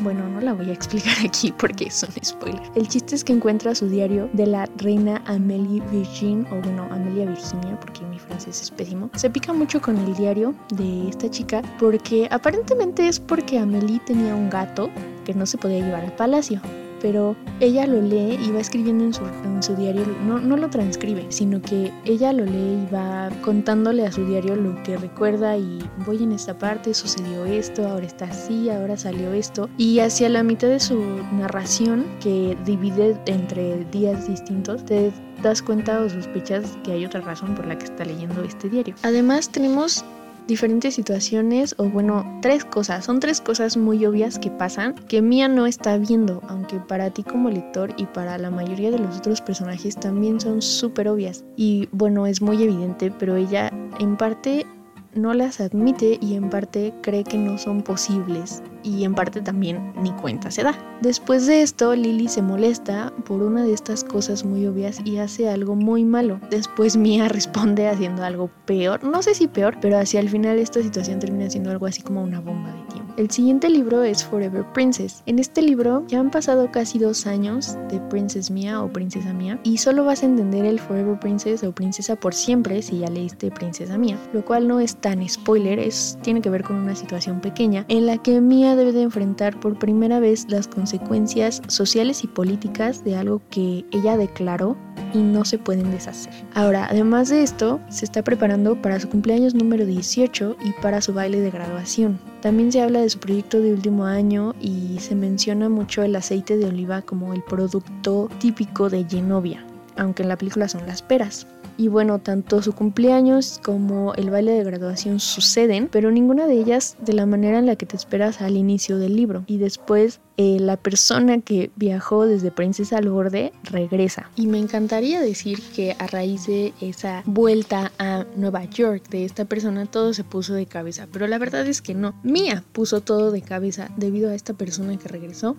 bueno, no la voy a explicar (laughs) aquí porque es un spoiler. El chiste es que encuentra su diario de la reina Amélie Virgin, o bueno, Amelia Virginia, porque mi francés es pésimo. Se pica mucho con el diario de esta chica porque aparentemente es porque Amélie tenía un gato que no se podía llevar al palacio pero ella lo lee y va escribiendo en su, en su diario, no, no, lo transcribe, sino que ella lo lee y va contándole a su diario lo que recuerda y voy en esta parte, sucedió esto, ahora está así, ahora salió esto. Y hacia la mitad de su narración, que divide entre días distintos, te das cuenta o sospechas que hay otra razón por la que está leyendo este diario. Además tenemos diferentes situaciones o bueno, tres cosas. Son tres cosas muy obvias que pasan que Mia no está viendo, aunque para ti como lector y para la mayoría de los otros personajes también son súper obvias. Y bueno, es muy evidente, pero ella en parte no las admite y en parte cree que no son posibles y en parte también ni cuenta se da. Después de esto, Lily se molesta por una de estas cosas muy obvias y hace algo muy malo. Después Mia (laughs) responde haciendo algo peor, no sé si peor, pero hacia el final esta situación termina siendo algo así como una bomba de tiempo. El siguiente libro es Forever Princess. En este libro ya han pasado casi dos años de Princess Mia o Princesa Mia y solo vas a entender el Forever Princess o Princesa por siempre si ya leíste Princesa Mia, lo cual no es tan spoiler, es, tiene que ver con una situación pequeña en la que Mia debe de enfrentar por primera vez las consecuencias sociales y políticas de algo que ella declaró y no se pueden deshacer. Ahora, además de esto, se está preparando para su cumpleaños número 18 y para su baile de graduación. También se habla de su proyecto de último año y se menciona mucho el aceite de oliva como el producto típico de Genovia, aunque en la película son las peras. Y bueno, tanto su cumpleaños como el baile de graduación suceden, pero ninguna de ellas de la manera en la que te esperas al inicio del libro. Y después eh, la persona que viajó desde Princesa al Borde regresa. Y me encantaría decir que a raíz de esa vuelta a Nueva York de esta persona todo se puso de cabeza, pero la verdad es que no. Mía puso todo de cabeza debido a esta persona que regresó.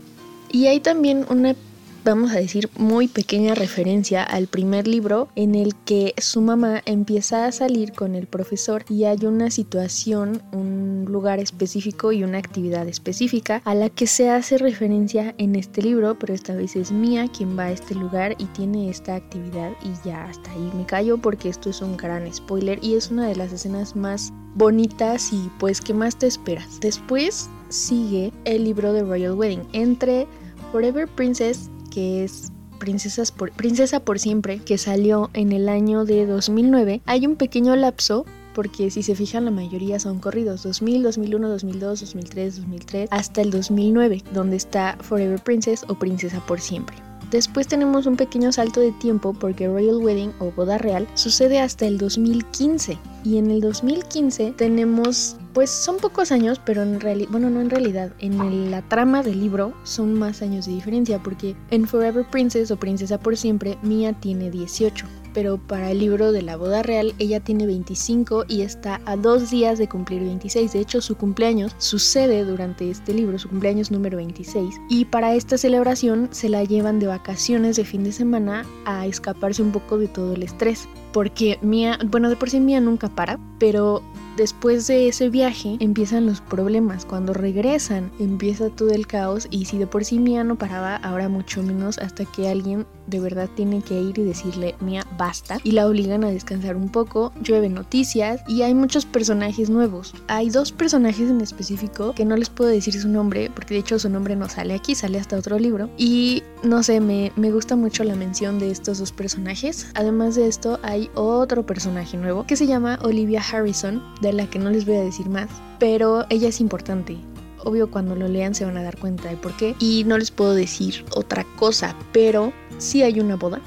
Y hay también una vamos a decir, muy pequeña referencia al primer libro en el que su mamá empieza a salir con el profesor y hay una situación, un lugar específico y una actividad específica a la que se hace referencia en este libro, pero esta vez es Mía quien va a este lugar y tiene esta actividad y ya hasta ahí me callo porque esto es un gran spoiler y es una de las escenas más bonitas y pues que más te esperas. Después sigue el libro de Royal Wedding entre Forever Princess que es Princesas por, Princesa por Siempre, que salió en el año de 2009, hay un pequeño lapso porque si se fijan la mayoría son corridos 2000, 2001, 2002, 2003, 2003 hasta el 2009 donde está Forever Princess o Princesa por Siempre. Después tenemos un pequeño salto de tiempo porque Royal Wedding o Boda Real sucede hasta el 2015 y en el 2015 tenemos pues son pocos años, pero en realidad, bueno, no en realidad, en la trama del libro son más años de diferencia porque en Forever Princess o Princesa por Siempre Mia tiene 18 pero para el libro de la boda real ella tiene 25 y está a dos días de cumplir 26. De hecho, su cumpleaños sucede durante este libro, su cumpleaños número 26. Y para esta celebración se la llevan de vacaciones de fin de semana a escaparse un poco de todo el estrés. Porque Mía, bueno, de por sí Mía nunca para, pero Después de ese viaje empiezan los problemas. Cuando regresan empieza todo el caos y si de por sí Mia no paraba, ahora mucho menos hasta que alguien de verdad tiene que ir y decirle Mia basta y la obligan a descansar un poco. Llueve noticias y hay muchos personajes nuevos. Hay dos personajes en específico que no les puedo decir su nombre porque de hecho su nombre no sale aquí, sale hasta otro libro. Y no sé, me, me gusta mucho la mención de estos dos personajes. Además de esto hay otro personaje nuevo que se llama Olivia Harrison de la que no les voy a decir más, pero ella es importante. Obvio cuando lo lean se van a dar cuenta de por qué. Y no les puedo decir otra cosa, pero sí hay una boda.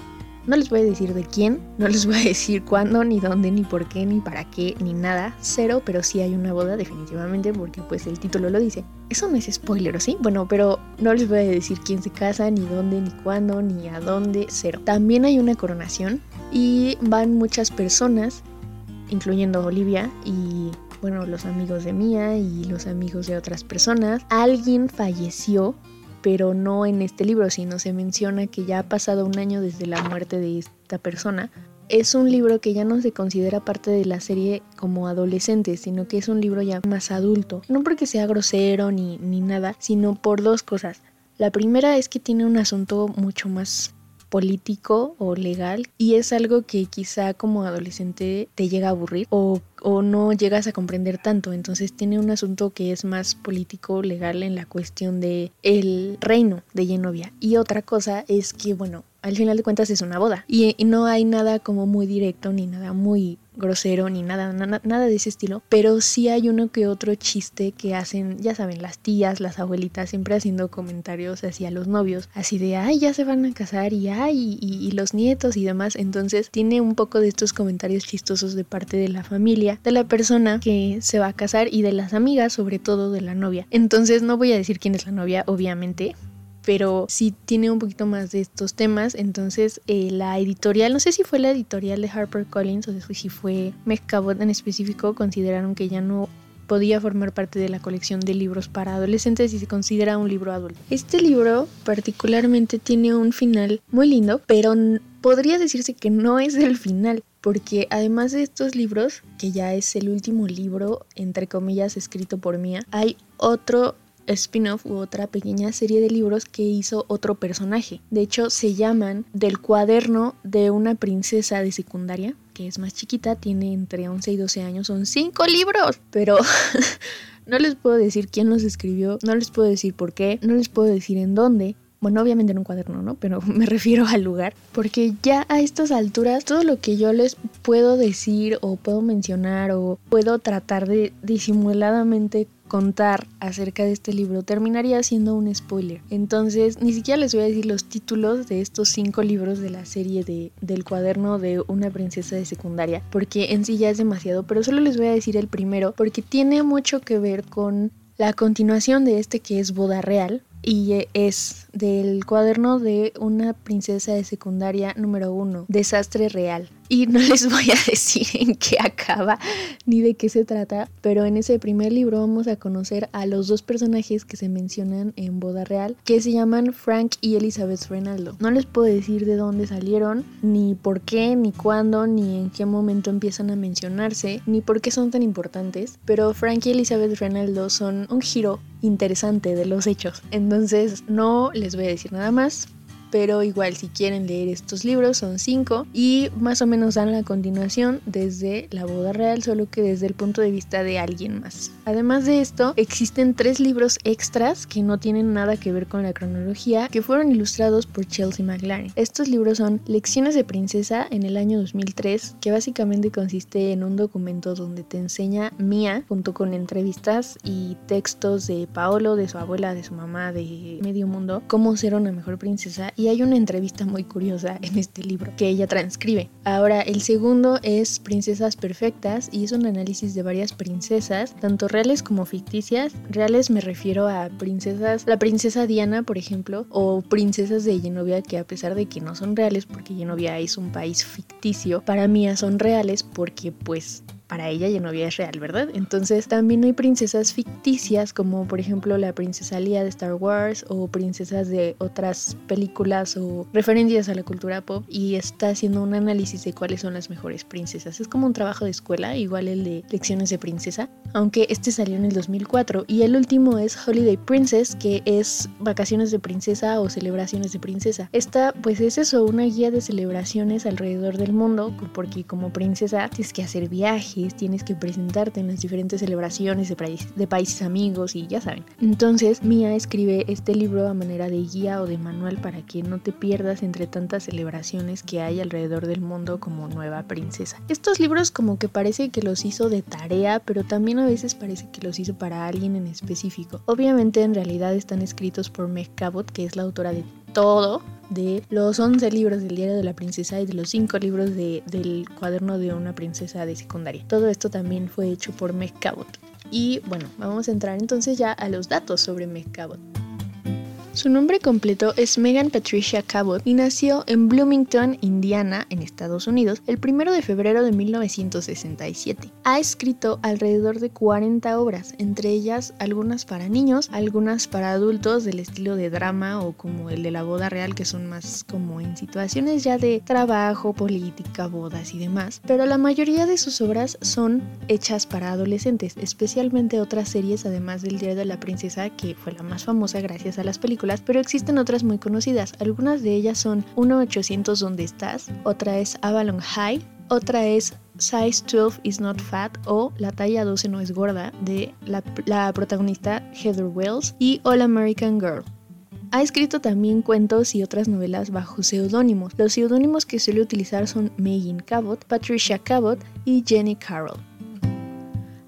No les voy a decir de quién, no les voy a decir cuándo, ni dónde, ni por qué, ni para qué, ni nada. Cero, pero sí hay una boda definitivamente porque pues el título lo dice. Eso no es spoiler, ¿sí? Bueno, pero no les voy a decir quién se casa, ni dónde, ni cuándo, ni a dónde, cero. También hay una coronación y van muchas personas incluyendo Olivia y bueno, los amigos de Mía y los amigos de otras personas. Alguien falleció, pero no en este libro, sino se menciona que ya ha pasado un año desde la muerte de esta persona. Es un libro que ya no se considera parte de la serie como adolescente, sino que es un libro ya más adulto. No porque sea grosero ni, ni nada, sino por dos cosas. La primera es que tiene un asunto mucho más político o legal y es algo que quizá como adolescente te llega a aburrir o, o no llegas a comprender tanto. Entonces tiene un asunto que es más político, legal en la cuestión de el reino de Genovia. Y otra cosa es que, bueno, al final de cuentas es una boda. Y, no hay nada como muy directo ni nada muy grosero ni nada, nada de ese estilo, pero sí hay uno que otro chiste que hacen, ya saben, las tías, las abuelitas, siempre haciendo comentarios hacia los novios, así de, ay, ya se van a casar y ay, y los nietos y demás, entonces tiene un poco de estos comentarios chistosos de parte de la familia, de la persona que se va a casar y de las amigas, sobre todo de la novia. Entonces no voy a decir quién es la novia, obviamente, pero sí tiene un poquito más de estos temas. Entonces, eh, la editorial, no sé si fue la editorial de HarperCollins o si fue Mezcabot en específico, consideraron que ya no podía formar parte de la colección de libros para adolescentes y se considera un libro adulto. Este libro particularmente tiene un final muy lindo, pero podría decirse que no es el final, porque además de estos libros, que ya es el último libro, entre comillas, escrito por Mía, hay otro spin-off u otra pequeña serie de libros que hizo otro personaje. De hecho, se llaman Del cuaderno de una princesa de secundaria, que es más chiquita, tiene entre 11 y 12 años, son 5 libros, pero (laughs) no les puedo decir quién los escribió, no les puedo decir por qué, no les puedo decir en dónde. Bueno, obviamente en un cuaderno, ¿no? Pero (laughs) me refiero al lugar. Porque ya a estas alturas, todo lo que yo les puedo decir o puedo mencionar o puedo tratar de disimuladamente contar acerca de este libro terminaría siendo un spoiler. Entonces, ni siquiera les voy a decir los títulos de estos cinco libros de la serie de, del cuaderno de una princesa de secundaria, porque en sí ya es demasiado, pero solo les voy a decir el primero, porque tiene mucho que ver con la continuación de este que es Boda Real, y es del cuaderno de una princesa de secundaria número uno, Desastre Real. Y no les voy a (laughs) decir en qué acaba ni de qué se trata, pero en ese primer libro vamos a conocer a los dos personajes que se mencionan en Boda Real, que se llaman Frank y Elizabeth Renaldo. No les puedo decir de dónde salieron, ni por qué, ni cuándo, ni en qué momento empiezan a mencionarse, ni por qué son tan importantes, pero Frank y Elizabeth Renaldo son un giro interesante de los hechos. Entonces no les voy a decir nada más, pero igual si quieren leer estos libros son cinco y más o menos dan la continuación desde la boda real, solo que desde el punto de vista de alguien más. Además de esto, existen tres libros extras que no tienen nada que ver con la cronología, que fueron ilustrados por Chelsea McLaren. Estos libros son Lecciones de Princesa en el año 2003, que básicamente consiste en un documento donde te enseña Mía, junto con entrevistas y textos de Paolo, de su abuela, de su mamá, de medio mundo, cómo ser una mejor princesa. Y hay una entrevista muy curiosa en este libro que ella transcribe. Ahora, el segundo es Princesas Perfectas y es un análisis de varias princesas, tanto reales como ficticias. Reales me refiero a princesas, la princesa Diana, por ejemplo, o princesas de Genovia que a pesar de que no son reales, porque Genovia es un país ficticio, para mí son reales porque pues para ella Genovia es real, ¿verdad? Entonces también hay princesas ficticias como por ejemplo la princesa Lía de Star Wars o princesas de otras películas o referencias a la cultura pop y está haciendo un análisis de cuáles son las mejores princesas. Es como un trabajo de escuela, igual el de lecciones de princesa, aunque este salió en el 2004 y el último es Holiday Princess que es vacaciones de princesa o celebraciones de princesa. Esta pues es eso, una guía de celebraciones alrededor del mundo porque como princesa tienes que hacer viajes tienes que presentarte en las diferentes celebraciones de, países amigos y ya saben. Entonces, Mia escribe este libro a manera de guía o de manual para que no te pierdas entre tantas celebraciones que hay alrededor del mundo como nueva princesa. Estos libros como que parece que los hizo de tarea, pero también a veces parece que los hizo para alguien en específico. Obviamente en realidad están escritos por Meg Cabot, que es la autora de todo de los 11 libros del diario de la princesa y de los 5 libros del cuaderno de una princesa de secundaria. Todo esto también fue hecho por Meg Cabot. Y bueno, vamos a entrar entonces ya a los datos sobre Meg Cabot. Su nombre completo es Megan Patricia Cabot y nació en Bloomington, Indiana, en Estados Unidos, el 1 de febrero de 1967. Ha escrito alrededor de 40 obras, entre ellas algunas para niños, algunas para adultos del estilo de drama o como el de la boda real, que son más como en situaciones ya de trabajo, política, bodas y demás. Pero la mayoría de sus obras son hechas para adolescentes, especialmente otras series, además del Diario de la Princesa, que fue la más famosa gracias a las películas pero existen otras muy conocidas. Algunas de ellas son 1-800 ¿Dónde estás? Otra es Avalon High. Otra es Size 12 is not fat o La talla 12 no es gorda de la, la protagonista Heather Wells y All American Girl. Ha escrito también cuentos y otras novelas bajo seudónimos. Los seudónimos que suele utilizar son Megan Cabot, Patricia Cabot y Jenny Carroll.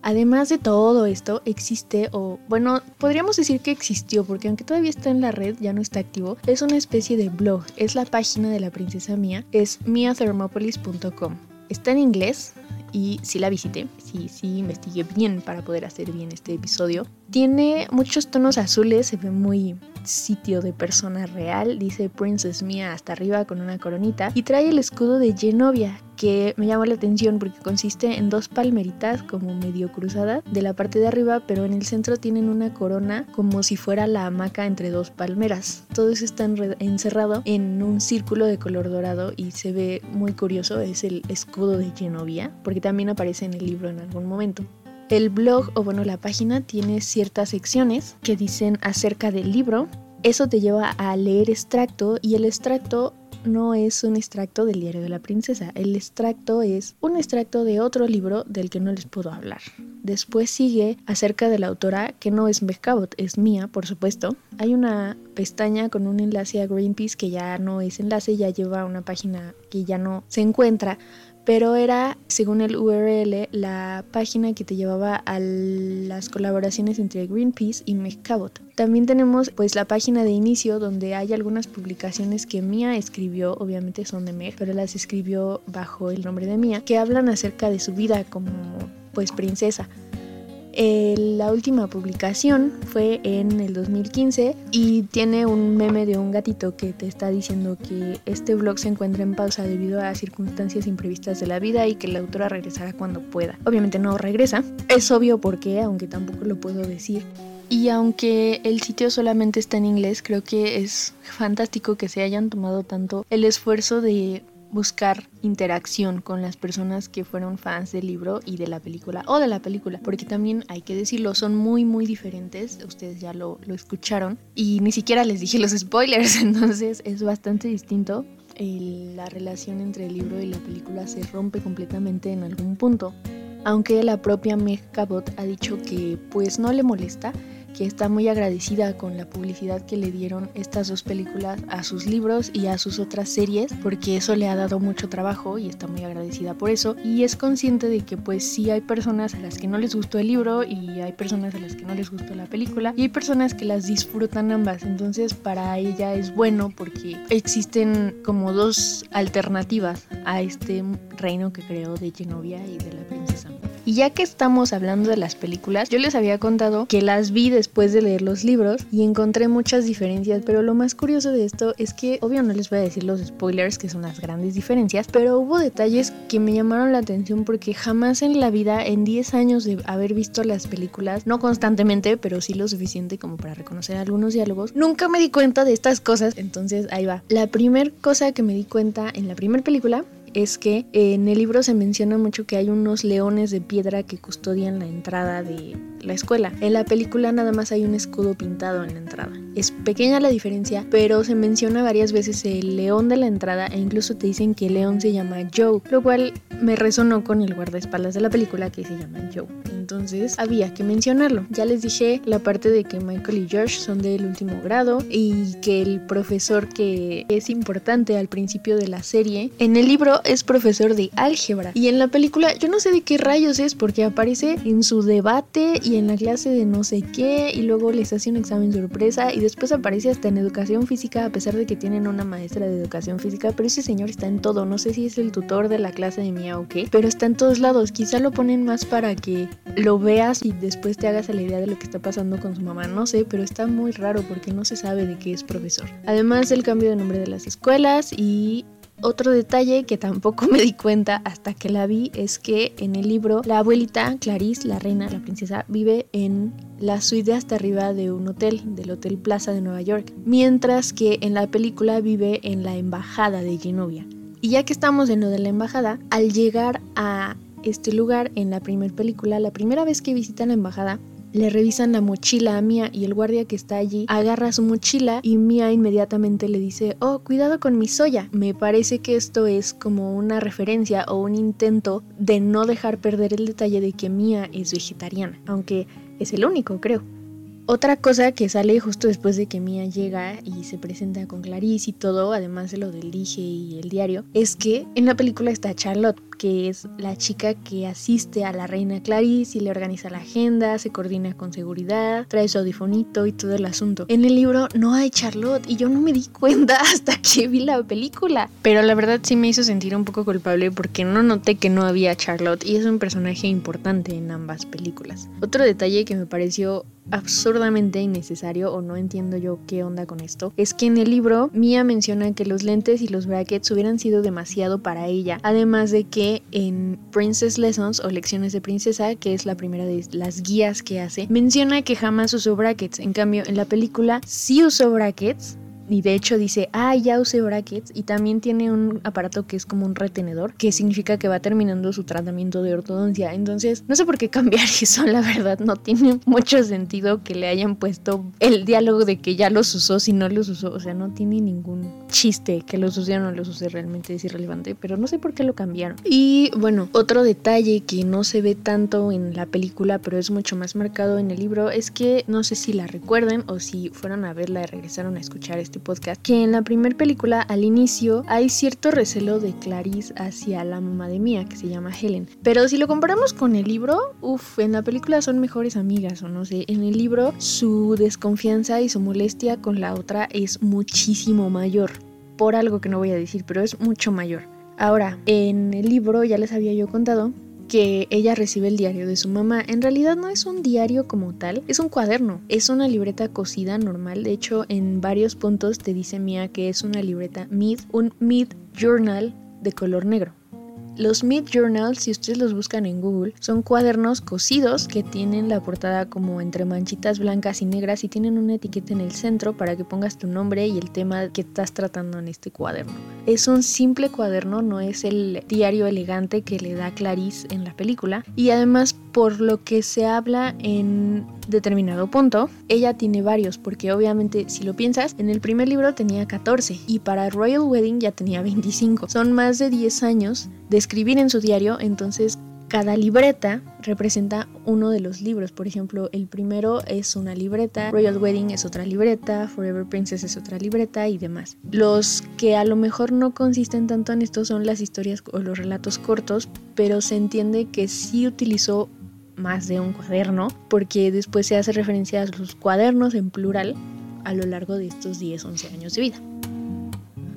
Además de todo esto, existe, o bueno, podríamos decir que existió, porque aunque todavía está en la red, ya no está activo, es una especie de blog, es la página de la princesa Mia, es miathermopolis.com. Está en inglés, y sí la visité, sí, sí investigué bien para poder hacer bien este episodio. Tiene muchos tonos azules, se ve muy sitio de persona real, dice Princess Mia hasta arriba con una coronita y trae el escudo de Genovia que me llamó la atención porque consiste en dos palmeritas como medio cruzadas de la parte de arriba, pero en el centro tienen una corona como si fuera la hamaca entre dos palmeras. Todo eso está encerrado en un círculo de color dorado y se ve muy curioso, es el escudo de Genovia, porque también aparece en el libro en algún momento. El blog o bueno la página tiene ciertas secciones que dicen acerca del libro. Eso te lleva a leer extracto y el extracto no es un extracto del diario de la princesa. El extracto es un extracto de otro libro del que no les puedo hablar. Después sigue acerca de la autora, que no es Meg es mía, por supuesto. Hay una pestaña con un enlace a Greenpeace que ya no es enlace, ya lleva una página que ya no se encuentra, pero era, según el URL, la página que te llevaba a las colaboraciones entre Greenpeace y Cabot. También tenemos pues la página de inicio donde hay algunas publicaciones que Mia escribió, obviamente son de Meg, pero las escribió bajo el nombre de Mia, que hablan acerca de su vida como pues princesa la última publicación fue en el 2015 y tiene un meme de un gatito que te está diciendo que este blog se encuentra en pausa debido a circunstancias imprevistas de la vida y que la autora regresará cuando pueda. Obviamente no regresa, es obvio por qué, aunque tampoco lo puedo decir. Y aunque el sitio solamente está en inglés, creo que es fantástico que se hayan tomado tanto el esfuerzo de buscar interacción con las personas que fueron fans del libro y de la película o de la película, porque también hay que decirlo, son muy muy diferentes, ustedes ya lo, lo escucharon y ni siquiera les dije los spoilers, (laughs) entonces es bastante distinto. la relación entre el libro y la película se rompe completamente en algún punto, aunque la propia Meg Cabot ha dicho que pues no le molesta que está muy agradecida con la publicidad que le dieron estas dos películas a sus libros y a sus otras series, porque eso le ha dado mucho trabajo y está muy agradecida por eso. Y es consciente de que pues sí hay personas a las que no les gustó el libro y hay personas a las que no les gustó la película y hay personas que las disfrutan ambas. Entonces para ella es bueno porque existen como dos alternativas a este reino que creó de Genovia y de la princesa. Y ya que estamos hablando de las películas, yo les había contado que las vi después de leer los libros y encontré muchas diferencias, pero lo más curioso de esto es que, obvio no les voy a decir los spoilers, que son las grandes diferencias, pero hubo detalles que me llamaron la atención porque jamás en la vida, en 10 años de haber visto las películas, no constantemente, pero sí lo suficiente como para reconocer algunos diálogos, nunca me di cuenta de estas cosas, entonces ahí va. La primera cosa que me di cuenta en la primera película es que en el libro se menciona mucho que hay unos leones de piedra que custodian la entrada de la escuela. En la película nada más hay un escudo pintado en la entrada. Es pequeña la diferencia, pero se menciona varias veces el león de la entrada e incluso te dicen que el león se llama Joe, lo cual me resonó con el guardaespaldas de la película que se llama Joe. Entonces había que mencionarlo. Ya les dije la parte de que Michael y George son del último grado y que el profesor que es importante al principio de la serie, en el libro es profesor de álgebra. Y en la película yo no sé de qué rayos es porque aparece en su debate y en la clase de no sé qué y luego les hace un examen sorpresa y después aparece hasta en educación física a pesar de que tienen una maestra de educación física, pero ese señor está en todo, no sé si es el tutor de la clase de Mia o qué, pero está en todos lados, quizá lo ponen más para que lo veas y después te hagas la idea de lo que está pasando con su mamá, no sé, pero está muy raro porque no se sabe de qué es profesor. Además el cambio de nombre de las escuelas y otro detalle que tampoco me di cuenta hasta que la vi es que en el libro la abuelita Clarice, la reina, la princesa, vive en la suite hasta arriba de un hotel, del Hotel Plaza de Nueva York, mientras que en la película vive en la embajada de Genovia. Y ya que estamos en lo de la embajada, al llegar a este lugar en la primera película, la primera vez que visitan la embajada, le revisan la mochila a Mia y el guardia que está allí agarra su mochila y Mia inmediatamente le dice, oh, cuidado con mi soya. Me parece que esto es como una referencia o un intento de no dejar perder el detalle de que Mia es vegetariana, aunque es el único, creo. Otra cosa que sale justo después de que Mia llega y se presenta con Clarice y todo, además de lo del dije y el diario, es que en la película está Charlotte, que es la chica que asiste a la reina Clarice y le organiza la agenda, se coordina con seguridad, trae su audifonito y todo el asunto. En el libro no hay Charlotte y yo no me di cuenta (laughs) hasta que vi la película. Pero la verdad sí me hizo sentir un poco culpable porque no noté que no había Charlotte y es un personaje importante en ambas películas. Otro detalle que me pareció absurdamente innecesario o no entiendo yo qué onda con esto es que en el libro Mia menciona que los lentes y los brackets hubieran sido demasiado para ella además de que en Princess Lessons o Lecciones de Princesa, que es la primera de las guías que hace, menciona que jamás usó brackets. En cambio, en la película sí usó brackets y de hecho dice, ah, ya usé brackets y también tiene un aparato que es como un retenedor, que significa que va terminando su tratamiento de ortodoncia. Entonces, no sé por qué cambiar (laughs) eso, la verdad, no tiene mucho sentido que le hayan puesto el diálogo de que ya los usó si no los usó, o sea, no tiene ningún chiste que los use o no los use, realmente es irrelevante, pero no sé por qué lo cambiaron. Y bueno, otro detalle que no se ve tanto en la película, pero es mucho más marcado en el libro, es que no sé si la recuerden o si fueron a verla y regresaron a escuchar este podcast, que en la primera película al inicio hay cierto recelo de Clarice hacia la mamá de Mia, que se llama Helen. Pero si lo comparamos con el libro, uff, en la película son mejores amigas o no sé, en el libro su desconfianza y su molestia con la otra es muchísimo mayor. Por algo que no voy a decir, pero es mucho mayor. Ahora, en el libro ya les había yo contado que ella recibe el diario de su mamá. En realidad no es un diario como tal, es un cuaderno, es una libreta cosida normal. De hecho, en varios puntos te dice Mia que es una libreta mid, un mid journal de color negro. Los Mid Journals, si ustedes los buscan en Google, son cuadernos cosidos que tienen la portada como entre manchitas blancas y negras y tienen una etiqueta en el centro para que pongas tu nombre y el tema que estás tratando en este cuaderno. Es un simple cuaderno, no es el diario elegante que le da Clarice en la película y además por lo que se habla en determinado punto, ella tiene varios, porque obviamente si lo piensas, en el primer libro tenía 14 y para Royal Wedding ya tenía 25. Son más de 10 años de escribir en su diario, entonces cada libreta representa uno de los libros. Por ejemplo, el primero es una libreta, Royal Wedding es otra libreta, Forever Princess es otra libreta y demás. Los que a lo mejor no consisten tanto en esto son las historias o los relatos cortos, pero se entiende que sí utilizó más de un cuaderno porque después se hace referencia a los cuadernos en plural a lo largo de estos 10-11 años de vida.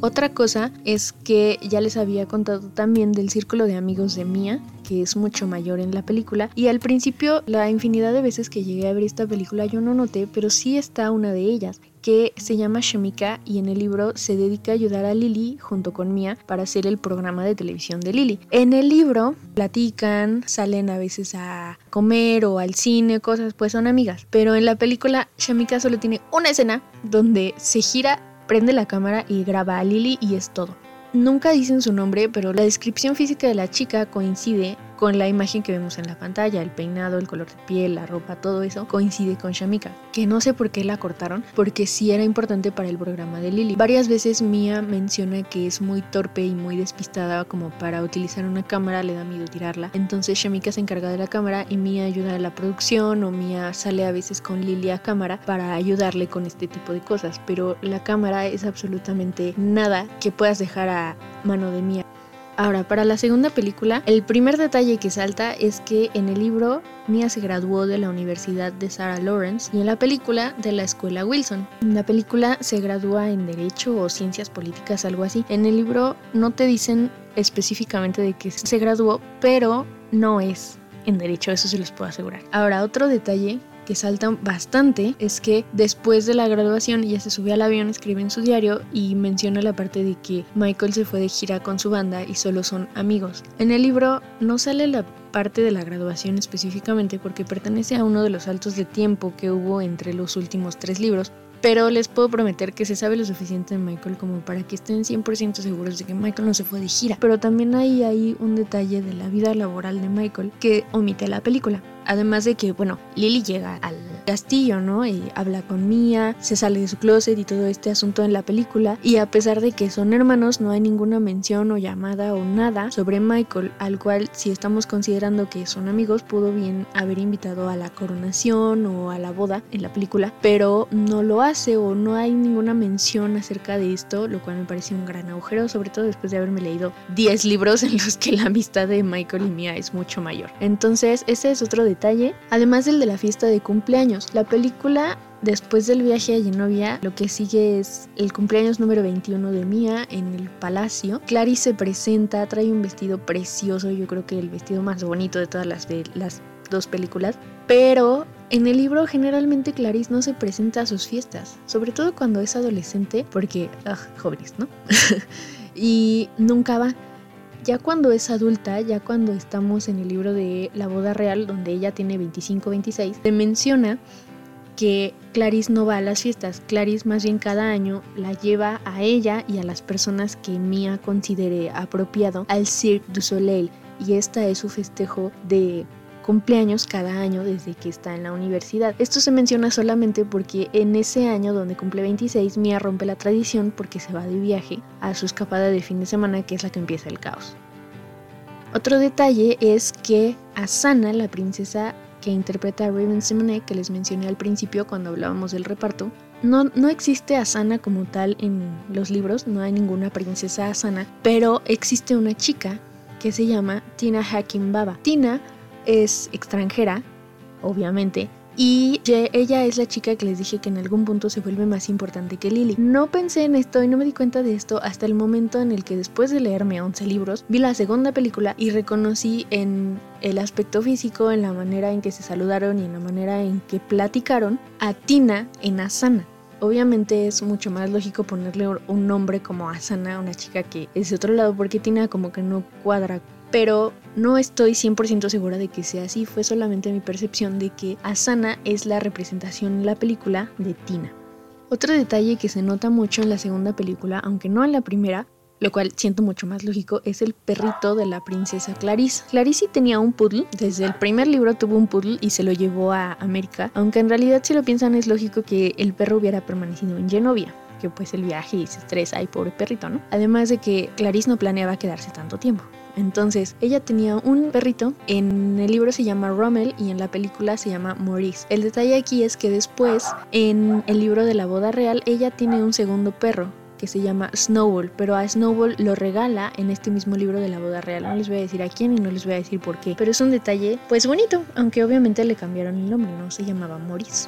Otra cosa es que ya les había contado también del círculo de amigos de Mia, que es mucho mayor en la película. Y al principio, la infinidad de veces que llegué a ver esta película yo no noté, pero sí está una de ellas que se llama Shamika y en el libro se dedica a ayudar a Lily junto con Mia para hacer el programa de televisión de Lily. En el libro platican, salen a veces a comer o al cine, cosas, pues son amigas. Pero en la película Shamika solo tiene una escena donde se gira prende la cámara y graba a Lily y es todo. Nunca dicen su nombre, pero la descripción física de la chica coincide con la imagen que vemos en la pantalla, el peinado, el color de piel, la ropa, todo eso coincide con Shamika, que no sé por qué la cortaron, porque sí era importante para el programa de Lily. Varias veces Mia menciona que es muy torpe y muy despistada como para utilizar una cámara, le da miedo tirarla. Entonces Shamika se encarga de la cámara y Mia ayuda a la producción o Mia sale a veces con Lily a cámara para ayudarle con este tipo de cosas, pero la cámara es absolutamente nada que puedas dejar a mano de Mia. Ahora, para la segunda película, el primer detalle que salta es que en el libro Mia se graduó de la Universidad de Sarah Lawrence y en la película de la Escuela Wilson. En la película se gradúa en Derecho o Ciencias Políticas, algo así. En el libro no te dicen específicamente de qué se graduó, pero no es en Derecho, eso se los puedo asegurar. Ahora, otro detalle que saltan bastante es que después de la graduación ella se subió al avión, escribe en su diario y menciona la parte de que Michael se fue de gira con su banda y solo son amigos. En el libro no sale la parte de la graduación específicamente porque pertenece a uno de los saltos de tiempo que hubo entre los últimos tres libros, pero les puedo prometer que se sabe lo suficiente de Michael como para que estén 100% seguros de que Michael no se fue de gira. Pero también hay ahí un detalle de la vida laboral de Michael que omite la película. Además de que, bueno, Lily llega al castillo, ¿no? Y habla con Mia, se sale de su closet y todo este asunto en la película. Y a pesar de que son hermanos, no hay ninguna mención o llamada o nada sobre Michael, al cual si estamos considerando que son amigos, pudo bien haber invitado a la coronación o a la boda en la película, pero no lo hace o no hay ninguna mención acerca de esto, lo cual me parece un gran agujero, sobre todo después de haberme leído 10 libros en los que la amistad de Michael y Mia es mucho mayor. Entonces, ese es otro detalle además del de la fiesta de cumpleaños. La película Después del viaje a Genovia, lo que sigue es el cumpleaños número 21 de Mia en el palacio. Clarice se presenta, trae un vestido precioso, yo creo que el vestido más bonito de todas las, las dos películas. Pero en el libro generalmente Clarice no se presenta a sus fiestas, sobre todo cuando es adolescente, porque, ah, jóvenes, ¿no? (laughs) y nunca va. Ya cuando es adulta, ya cuando estamos en el libro de La boda real, donde ella tiene 25-26, se menciona que Clarice no va a las fiestas. Clarice más bien cada año la lleva a ella y a las personas que Mia considere apropiado al Cirque du Soleil. Y esta es su festejo de cumpleaños cada año desde que está en la universidad. Esto se menciona solamente porque en ese año donde cumple 26, Mia rompe la tradición porque se va de viaje a su escapada de fin de semana que es la que empieza el caos. Otro detalle es que Asana, la princesa que interpreta a Raven Simonet, que les mencioné al principio cuando hablábamos del reparto, no, no, existe Asana como tal en los libros, no hay ninguna princesa Asana, pero existe una chica que se llama Tina Hakim Baba. Tina es extranjera, obviamente, y ella es la chica que les dije que en algún punto se vuelve más importante que Lily. No pensé en esto y no me di cuenta de esto hasta el momento en el que después de leerme 11 libros, vi la segunda película y reconocí en el aspecto físico, en la manera en que se saludaron y en la manera en que platicaron a Tina en Asana. Obviamente es mucho más lógico ponerle un nombre como Asana, una chica que es de otro lado, porque Tina como que no cuadra pero no estoy 100% segura de que sea así, fue solamente mi percepción de que Asana es la representación en la película de Tina. Otro detalle que se nota mucho en la segunda película, aunque no en la primera, lo cual siento mucho más lógico, es el perrito de la princesa Clarice. Clarice tenía un poodle, desde el primer libro tuvo un poodle y se lo llevó a América, aunque en realidad si lo piensan es lógico que el perro hubiera permanecido en Genovia que pues el viaje y se estresa y pobre perrito, ¿no? Además de que Clarice no planeaba quedarse tanto tiempo. Entonces, ella tenía un perrito, en el libro se llama Rommel y en la película se llama Maurice. El detalle aquí es que después, en el libro de la boda real, ella tiene un segundo perro, que se llama Snowball, pero a Snowball lo regala en este mismo libro de la boda real. No les voy a decir a quién y no les voy a decir por qué, pero es un detalle pues bonito, aunque obviamente le cambiaron el nombre, no se llamaba Maurice.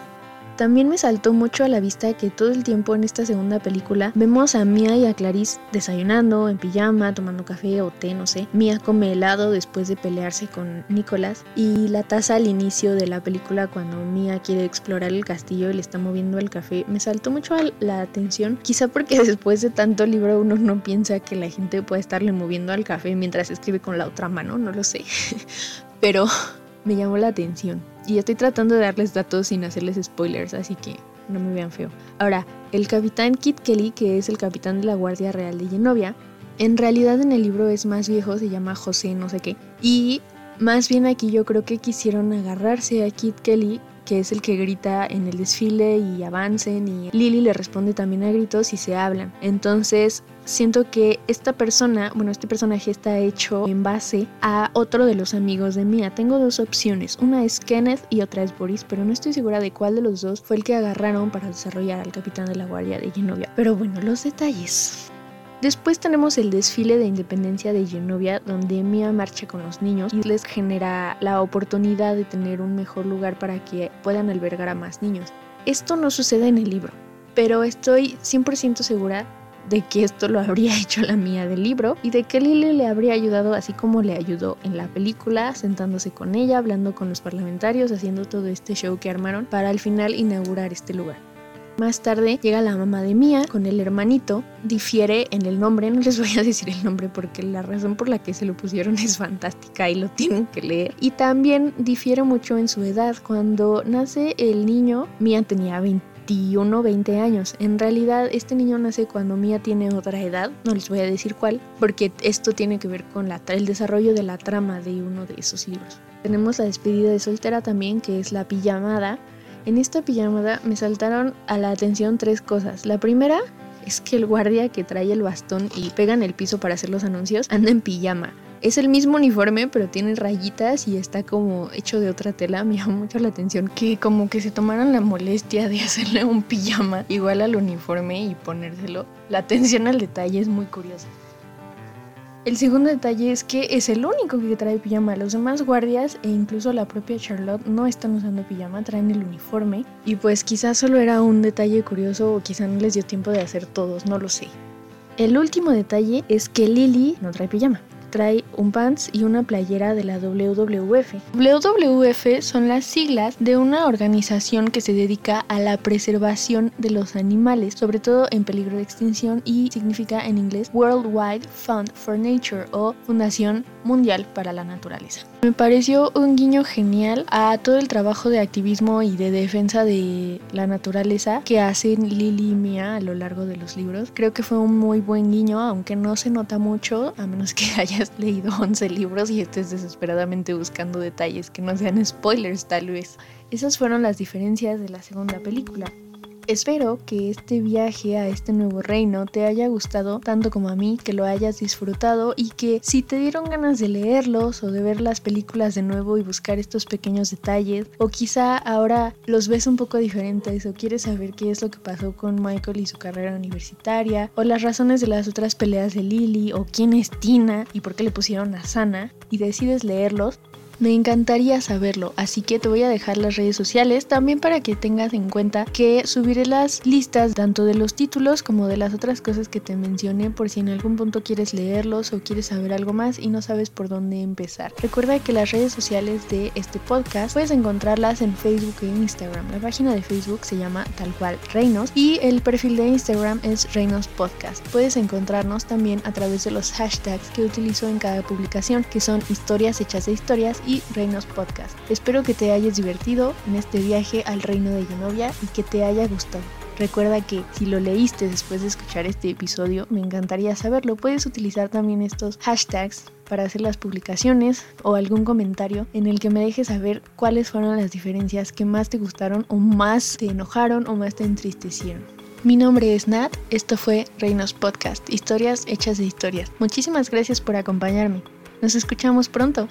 También me saltó mucho a la vista que todo el tiempo en esta segunda película vemos a Mia y a Clarice desayunando en pijama, tomando café o té, no sé. Mia come helado después de pelearse con Nicolás y la taza al inicio de la película cuando Mia quiere explorar el castillo y le está moviendo el café. Me saltó mucho la atención, quizá porque (laughs) después de tanto libro uno no piensa que la gente puede estarle moviendo al café mientras escribe con la otra mano, no lo sé. (laughs) Pero (laughs) me llamó la atención. Y estoy tratando de darles datos sin hacerles spoilers, así que no me vean feo. Ahora, el capitán Kit Kelly, que es el capitán de la Guardia Real de Genovia, en realidad en el libro es más viejo, se llama José no sé qué. Y más bien aquí yo creo que quisieron agarrarse a Kit Kelly que es el que grita en el desfile y avancen y Lily le responde también a gritos y se hablan. Entonces siento que esta persona, bueno, este personaje está hecho en base a otro de los amigos de Mia. Tengo dos opciones, una es Kenneth y otra es Boris, pero no estoy segura de cuál de los dos fue el que agarraron para desarrollar al capitán de la guardia de Genovia. Pero bueno, los detalles. Después tenemos el desfile de independencia de Genovia, donde Mia marcha con los niños y les genera la oportunidad de tener un mejor lugar para que puedan albergar a más niños. Esto no sucede en el libro, pero estoy 100% segura de que esto lo habría (laughs) hecho la mía del libro y de que Lily le habría ayudado así como le ayudó en la película, sentándose con ella, hablando con los parlamentarios, haciendo todo este show que armaron para al final inaugurar este lugar. Más tarde llega la mamá de Mía con el hermanito, difiere en el nombre, no les (laughs) voy a decir el nombre porque la razón por la que se lo pusieron es fantástica y lo tienen que leer. Y también difiere mucho en su edad. Cuando nace el niño, Mía tenía 21, 20 años. En realidad, este niño nace cuando Mía tiene otra edad, no les voy a decir cuál, porque esto tiene que ver con el desarrollo de la trama de uno de esos libros. Tenemos la despedida de soltera también, que es la pijamada, en esta pijamada me saltaron a la atención tres cosas. La primera es que el guardia que trae el bastón y pega en el piso para hacer los anuncios anda en pijama. Es el mismo uniforme, pero tiene rayitas y está como hecho de otra tela. (laughs) Me llama mucho la atención que como que se tomaran la molestia de hacerle un pijama igual al uniforme y ponérselo. La atención al detalle es muy curiosa. El segundo detalle es que es el único que trae pijama. Los demás guardias e incluso la propia Charlotte no están usando pijama, traen el uniforme. Y pues quizás solo era un detalle curioso o quizás no les dio tiempo de hacer todos, no lo sé. El último detalle es que Lily no trae pijama trae un pants y una playera de la WWF. WWF son las siglas de una organización que se dedica a la preservación de los animales, sobre todo en peligro de extinción y significa en inglés Worldwide Fund for Nature o Fundación Mundial para la Naturaleza. Me pareció un guiño genial a todo el trabajo de activismo y de defensa de la naturaleza que hacen Lily y Mia a lo largo de los libros. Creo que fue un muy buen guiño, aunque no se nota mucho, a menos que (laughs) hayas leído 11 libros y estés desesperadamente buscando detalles que no sean spoilers tal vez. Esas fueron las diferencias de la segunda película. Espero que este viaje a este nuevo reino te haya gustado tanto como a mí, que lo hayas disfrutado y que si te dieron ganas de leerlos o de ver las películas de nuevo y buscar estos pequeños detalles, o quizá ahora los ves un poco diferentes o quieres saber qué es lo que pasó con Michael y su carrera universitaria, o las razones de las otras peleas de Lily, o quién es Tina y por qué le pusieron a Sana, y decides leerlos, me encantaría saberlo, así que te voy a dejar las redes sociales también para que tengas en cuenta que subiré las listas tanto de los títulos como de las otras cosas que te mencioné por si en algún punto quieres leerlos o quieres saber algo más y no sabes por dónde empezar. Recuerda que las redes sociales de este podcast puedes encontrarlas en Facebook e Instagram. La página de Facebook se llama tal cual Reinos y el perfil de Instagram es Reinos Podcast. Puedes encontrarnos también a través de los hashtags que utilizo en cada publicación, que son historias hechas de historias Reinos Podcast. Espero que te hayas divertido en este viaje al reino de Genovia y que te haya gustado. Recuerda que si lo leíste después de escuchar este episodio, me encantaría saberlo. Puedes utilizar también estos hashtags para hacer las publicaciones o algún comentario en el que me dejes saber cuáles fueron las diferencias que más te gustaron o más te enojaron o más te entristecieron. Mi nombre es Nat, esto fue Reinos Podcast, historias hechas de historias. Muchísimas gracias por acompañarme. Nos escuchamos pronto.